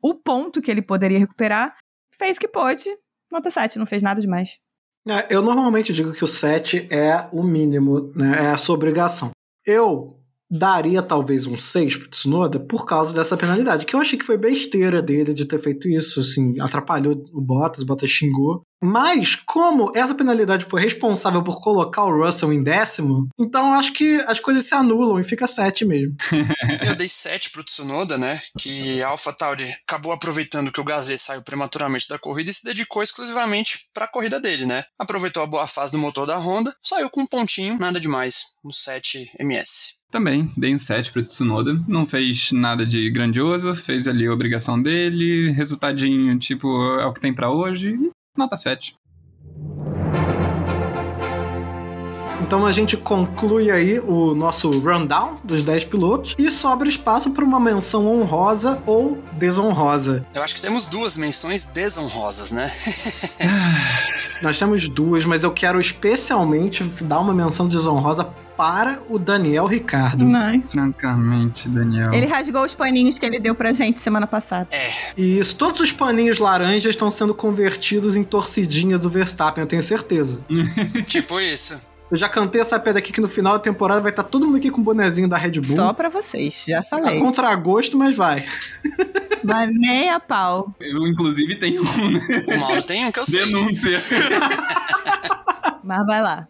o ponto que ele poderia recuperar. Fez o que pôde. Nota 7, não fez nada demais. É, eu normalmente digo que o 7 é o mínimo, né? É a sua obrigação. Eu daria talvez um 6 pro Tsunoda por causa dessa penalidade, que eu achei que foi besteira dele de ter feito isso, assim, atrapalhou o Bottas, o Bottas xingou. Mas, como essa penalidade foi responsável por colocar o Russell em décimo, então eu acho que as coisas se anulam e fica 7 mesmo. Eu dei 7 pro Tsunoda, né? Que a AlphaTauri acabou aproveitando que o Gasly saiu prematuramente da corrida e se dedicou exclusivamente pra corrida dele, né? Aproveitou a boa fase do motor da Honda, saiu com um pontinho, nada demais, um 7 MS. Também dei um 7 pro Tsunoda. Não fez nada de grandioso, fez ali a obrigação dele, resultadinho, tipo, é o que tem pra hoje. e Nota 7. Então a gente conclui aí o nosso rundown dos 10 pilotos e sobra espaço para uma menção honrosa ou desonrosa. Eu acho que temos duas menções desonrosas, né? Nós temos duas, mas eu quero especialmente dar uma menção desonrosa para o Daniel Ricardo. Nice. Francamente, Daniel. Ele rasgou os paninhos que ele deu pra gente semana passada. É, E isso, todos os paninhos laranjas estão sendo convertidos em torcidinha do Verstappen, eu tenho certeza. tipo isso. Eu já cantei essa pedra aqui que no final da temporada vai estar todo mundo aqui com o bonezinho da Red Bull. Só pra vocês, já A falei. contragosto, mas vai. Mas nem a pau. Eu, inclusive, tenho um, né? O Mauro tem um que eu sei. denúncia. Mas vai lá.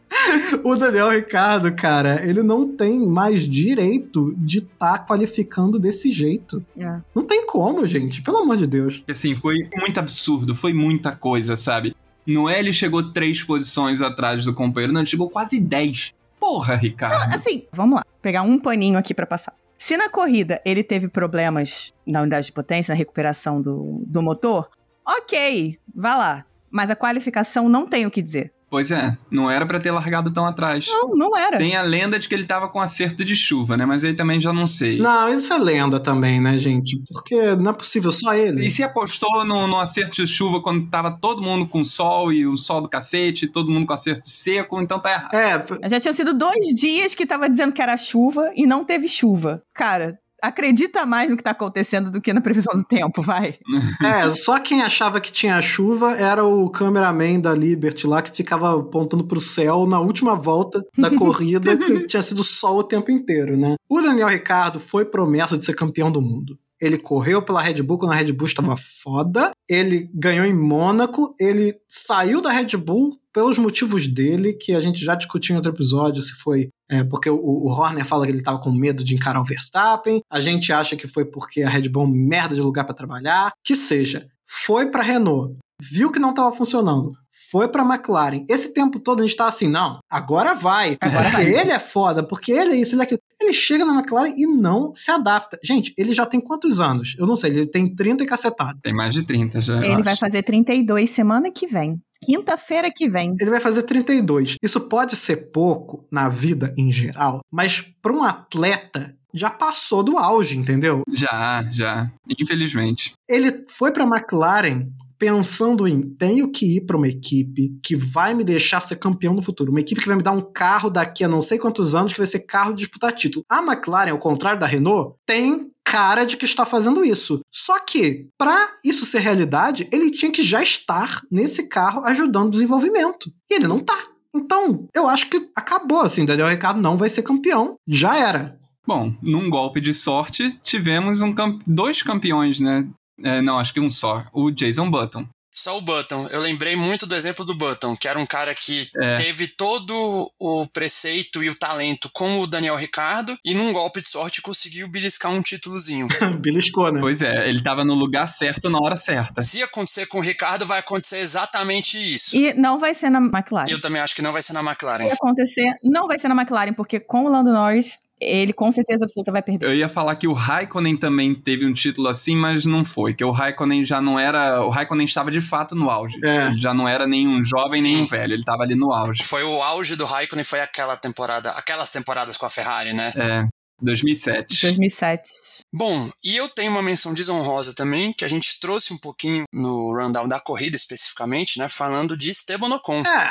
O Daniel Ricardo, cara, ele não tem mais direito de estar qualificando desse jeito. É. Não tem como, gente, pelo amor de Deus. assim, foi muito absurdo, foi muita coisa, sabe? Não é ele chegou três posições atrás do companheiro, não, ele chegou quase dez. Porra, Ricardo. Assim, vamos lá, pegar um paninho aqui pra passar. Se na corrida ele teve problemas na unidade de potência, na recuperação do, do motor, ok, vá lá. Mas a qualificação não tem o que dizer. Pois é, não era pra ter largado tão atrás. Não, não era. Tem a lenda de que ele tava com acerto de chuva, né? Mas aí também já não sei. Não, isso é lenda também, né, gente? Porque não é possível só ele. E se apostou no, no acerto de chuva quando tava todo mundo com sol e o sol do cacete, todo mundo com acerto seco, então tá errado. É, Já tinha sido dois dias que tava dizendo que era chuva e não teve chuva. Cara, acredita mais no que tá acontecendo do que na previsão do tempo, vai. é, só quem achava que tinha chuva era o cameraman da Liberty lá que ficava apontando pro céu na última volta da corrida, que tinha sido sol o tempo inteiro, né? O Daniel Ricardo foi promessa de ser campeão do mundo. Ele correu pela Red Bull quando a Red Bull estava foda. Ele ganhou em Mônaco. Ele saiu da Red Bull pelos motivos dele, que a gente já discutiu em outro episódio, se foi é, porque o, o Horner fala que ele estava com medo de encarar o Verstappen. A gente acha que foi porque a Red Bull é merda de lugar para trabalhar. Que seja. Foi para Renault. Viu que não estava funcionando. Foi pra McLaren. Esse tempo todo a gente tá assim, não, agora vai. Agora porque vai. ele é foda, porque ele é isso, ele é aquilo. Ele chega na McLaren e não se adapta. Gente, ele já tem quantos anos? Eu não sei, ele tem 30 e cacetado. Tem mais de 30 já. Ele acho. vai fazer 32 semana que vem. Quinta-feira que vem. Ele vai fazer 32. Isso pode ser pouco na vida em geral, mas para um atleta já passou do auge, entendeu? Já, já. Infelizmente. Ele foi para McLaren pensando em tenho que ir para uma equipe que vai me deixar ser campeão no futuro, uma equipe que vai me dar um carro daqui a não sei quantos anos que vai ser carro de disputar título. A McLaren, ao contrário da Renault, tem cara de que está fazendo isso. Só que, para isso ser realidade, ele tinha que já estar nesse carro ajudando o desenvolvimento. E ele não tá. Então, eu acho que acabou assim, Daniel Ricardo não vai ser campeão. Já era. Bom, num golpe de sorte, tivemos um dois campeões, né? É, não, acho que um só. O Jason Button. Só o Button. Eu lembrei muito do exemplo do Button, que era um cara que É. teve todo o preceito e o talento como o Daniel Ricardo e num golpe de sorte conseguiu beliscar um títulozinho. Beliscou, né? Pois é, ele tava no lugar certo na hora certa. Se acontecer com o Ricardo, vai acontecer exatamente isso. E não vai ser na McLaren. Eu também acho que não vai ser na McLaren. Se acontecer, não vai ser na McLaren, porque com o Lando Norris, ele com certeza absoluta vai perder. Eu ia falar que o Raikkonen também teve um título assim, mas não foi. Que o Raikkonen já não era. O Raikkonen estava de fato no auge. É. Ele já não era nenhum jovem, Sim. nem um velho. Ele estava ali no auge. Foi o auge do Raikkonen, foi aquela temporada, aquelas temporadas com a Ferrari, né? É, 2007. 2007. Bom, e eu tenho uma menção desonrosa também, que a gente trouxe um pouquinho no rundown da corrida especificamente, né? Falando de Esteban Ocon. É,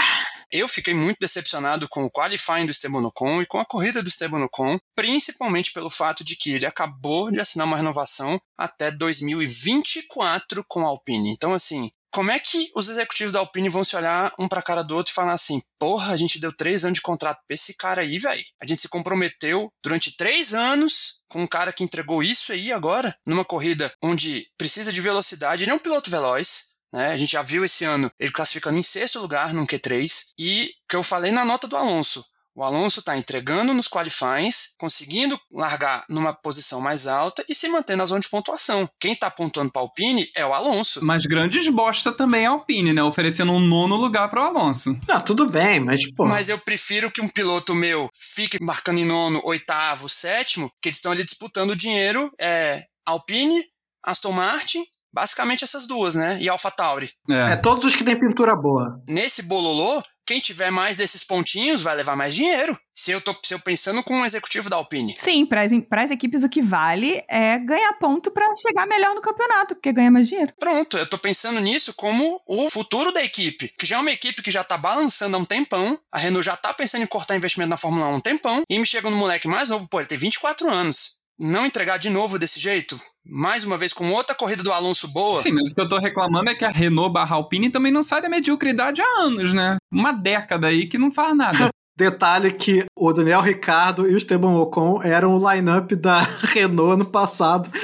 Eu fiquei muito decepcionado com o qualifying do Esteban Ocon e com a corrida do Esteban Ocon, principalmente pelo fato de que ele acabou de assinar uma renovação até 2024 com a Alpine. Então, assim, como é que os executivos da Alpine vão se olhar um pra cara do outro e falar assim: porra, a gente deu três anos de contrato pra esse cara aí, velho? A gente se comprometeu durante três anos com um cara que entregou isso aí agora, numa corrida onde precisa de velocidade. Ele é um piloto veloz, né? A gente já viu esse ano ele classificando em sexto lugar num Q3 e que eu falei na nota do Alonso. O Alonso está entregando nos qualifies, conseguindo largar numa posição mais alta e se manter na zona de pontuação. Quem está pontuando para Alpine é o Alonso. Mas grandes bosta também a Alpine, né? Oferecendo um nono lugar pro Alonso. não, tudo bem, mas, pô. Mas eu prefiro que um piloto meu fique marcando em nono, oitavo, sétimo, que eles estão ali disputando o dinheiro. É Alpine, Aston Martin, basicamente essas duas, né? E AlphaTauri. É É. todos os que têm pintura boa. Nesse bololô, quem tiver mais desses pontinhos vai levar mais dinheiro. Se eu tô se eu pensando com um executivo da Alpine. Sim, para as equipes o que vale é ganhar ponto pra chegar melhor no campeonato, porque ganha mais dinheiro. Pronto, eu tô pensando nisso como o futuro da equipe, que já é uma equipe que já tá balançando há um tempão, a Renault já tá pensando em cortar investimento na Fórmula 1 há um tempão, e me chega no moleque mais novo, pô, ele tem 24 anos. Não entregar de novo desse jeito, mais uma vez com outra corrida do Alonso boa, Sim, mas o que eu tô reclamando é que a Renault barra Alpine também não sai da mediocridade há anos, né? Uma década aí que não faz nada. Detalhe que o Daniel Ricardo e o Esteban Ocon eram o line-up da Renault no passado.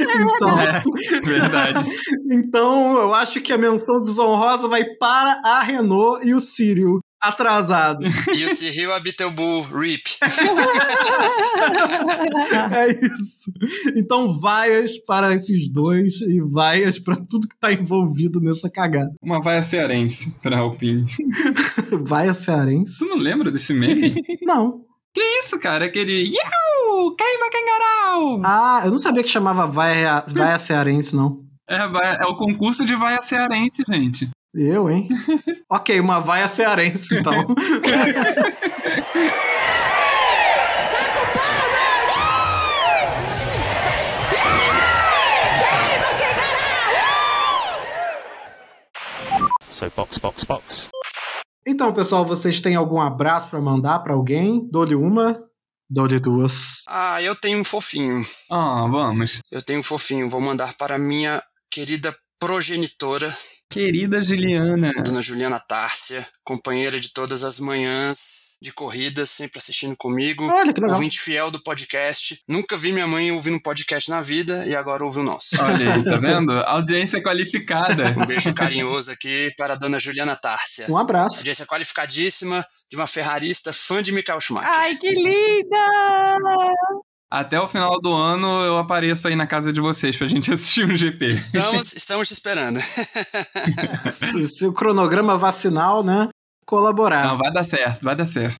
então, É, verdade. então, eu acho que a menção desonrosa vai para a Renault e o Círio. Atrasado. E o Cyril Abitelbu, RIP. É isso. Então, vaias para esses dois e vaias para tudo que tá envolvido nessa cagada. Uma vaia cearense pra Alpine. Vaia cearense? Tu não lembra desse meme? Não. que isso, cara? Aquele. Iau! Queima cangaral! Ah, eu não sabia que chamava vaia, vaia cearense, não. É, é o concurso de vaia cearense, gente. Eu, hein? ok, uma vaia cearense, então. So box, box, box. Então, pessoal, vocês têm algum abraço pra mandar pra alguém? Dou-lhe uma, dou-lhe duas. Ah, eu tenho um fofinho. Ah, vamos. Eu tenho um fofinho. Vou mandar para minha querida progenitora, Querida Juliana. Dona Juliana Tárcia, companheira de todas as manhãs de corrida, sempre assistindo comigo. Olha que legal. Ouvinte fiel do podcast. Nunca vi minha mãe ouvindo podcast na vida e agora ouve o nosso. Olha aí, tá vendo? Audiência qualificada. Um beijo carinhoso aqui para a Dona Juliana Tárcia. Um abraço. Audiência qualificadíssima de uma ferrarista fã de Michael Schumacher. Ai, que linda! Até o final do ano eu apareço aí na casa de vocês pra gente assistir um GP. Estamos, estamos te esperando. Se, se o cronograma vacinal, né, colaborar. Não, vai dar certo, vai dar certo.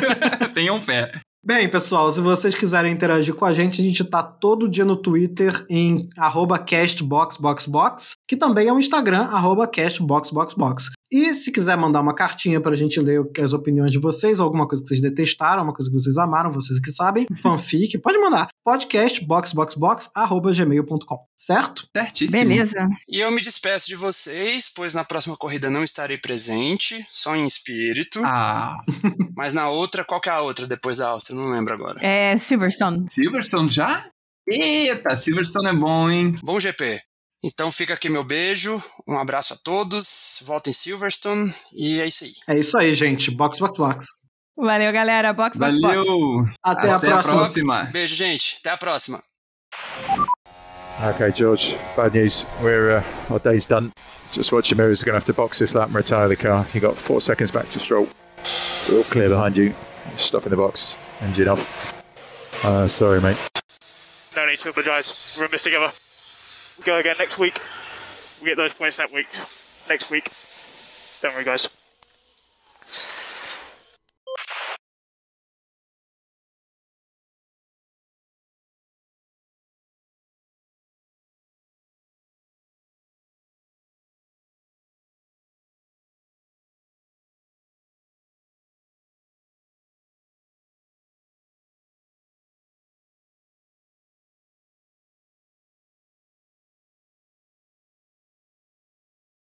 Tenham fé. Bem, pessoal, se vocês quiserem interagir com a gente, a gente tá todo dia no Twitter em arroba castboxboxbox, que também é o Instagram, arroba castboxboxbox. E se quiser mandar uma cartinha pra gente ler as opiniões de vocês, alguma coisa que vocês detestaram, uma coisa que vocês amaram, vocês que sabem, fanfic, pode mandar. podcastboxboxbox.gmail.com, certo? Certíssimo. Beleza. E eu me despeço de vocês, pois na próxima corrida não estarei presente, só em espírito. Ah, Mas na outra, qual que é a outra depois da Áustria? Não lembro agora. É Silverstone. Silverstone já? Eita, Silverstone é bom, hein? Bom GP. Então fica aqui meu beijo, um abraço a todos, volta em Silverstone e é isso aí. É isso aí, gente. Box, box, box. Valeu, galera. Box, box, box. Valeu! Até, a Até a próxima. próxima. Beijo, gente. Até a próxima. Okay, George, bad news. We're uh, our day's done. Just watch your mirrors. We're going to have to box this lap and retire the car. You got four seconds back to stroll. It's all clear behind you. Stop in the box. Engine off. Uh, sorry, mate. No need to apologise. We're in this together. We go again next week. We get those points that week. Next week. Don't worry, guys.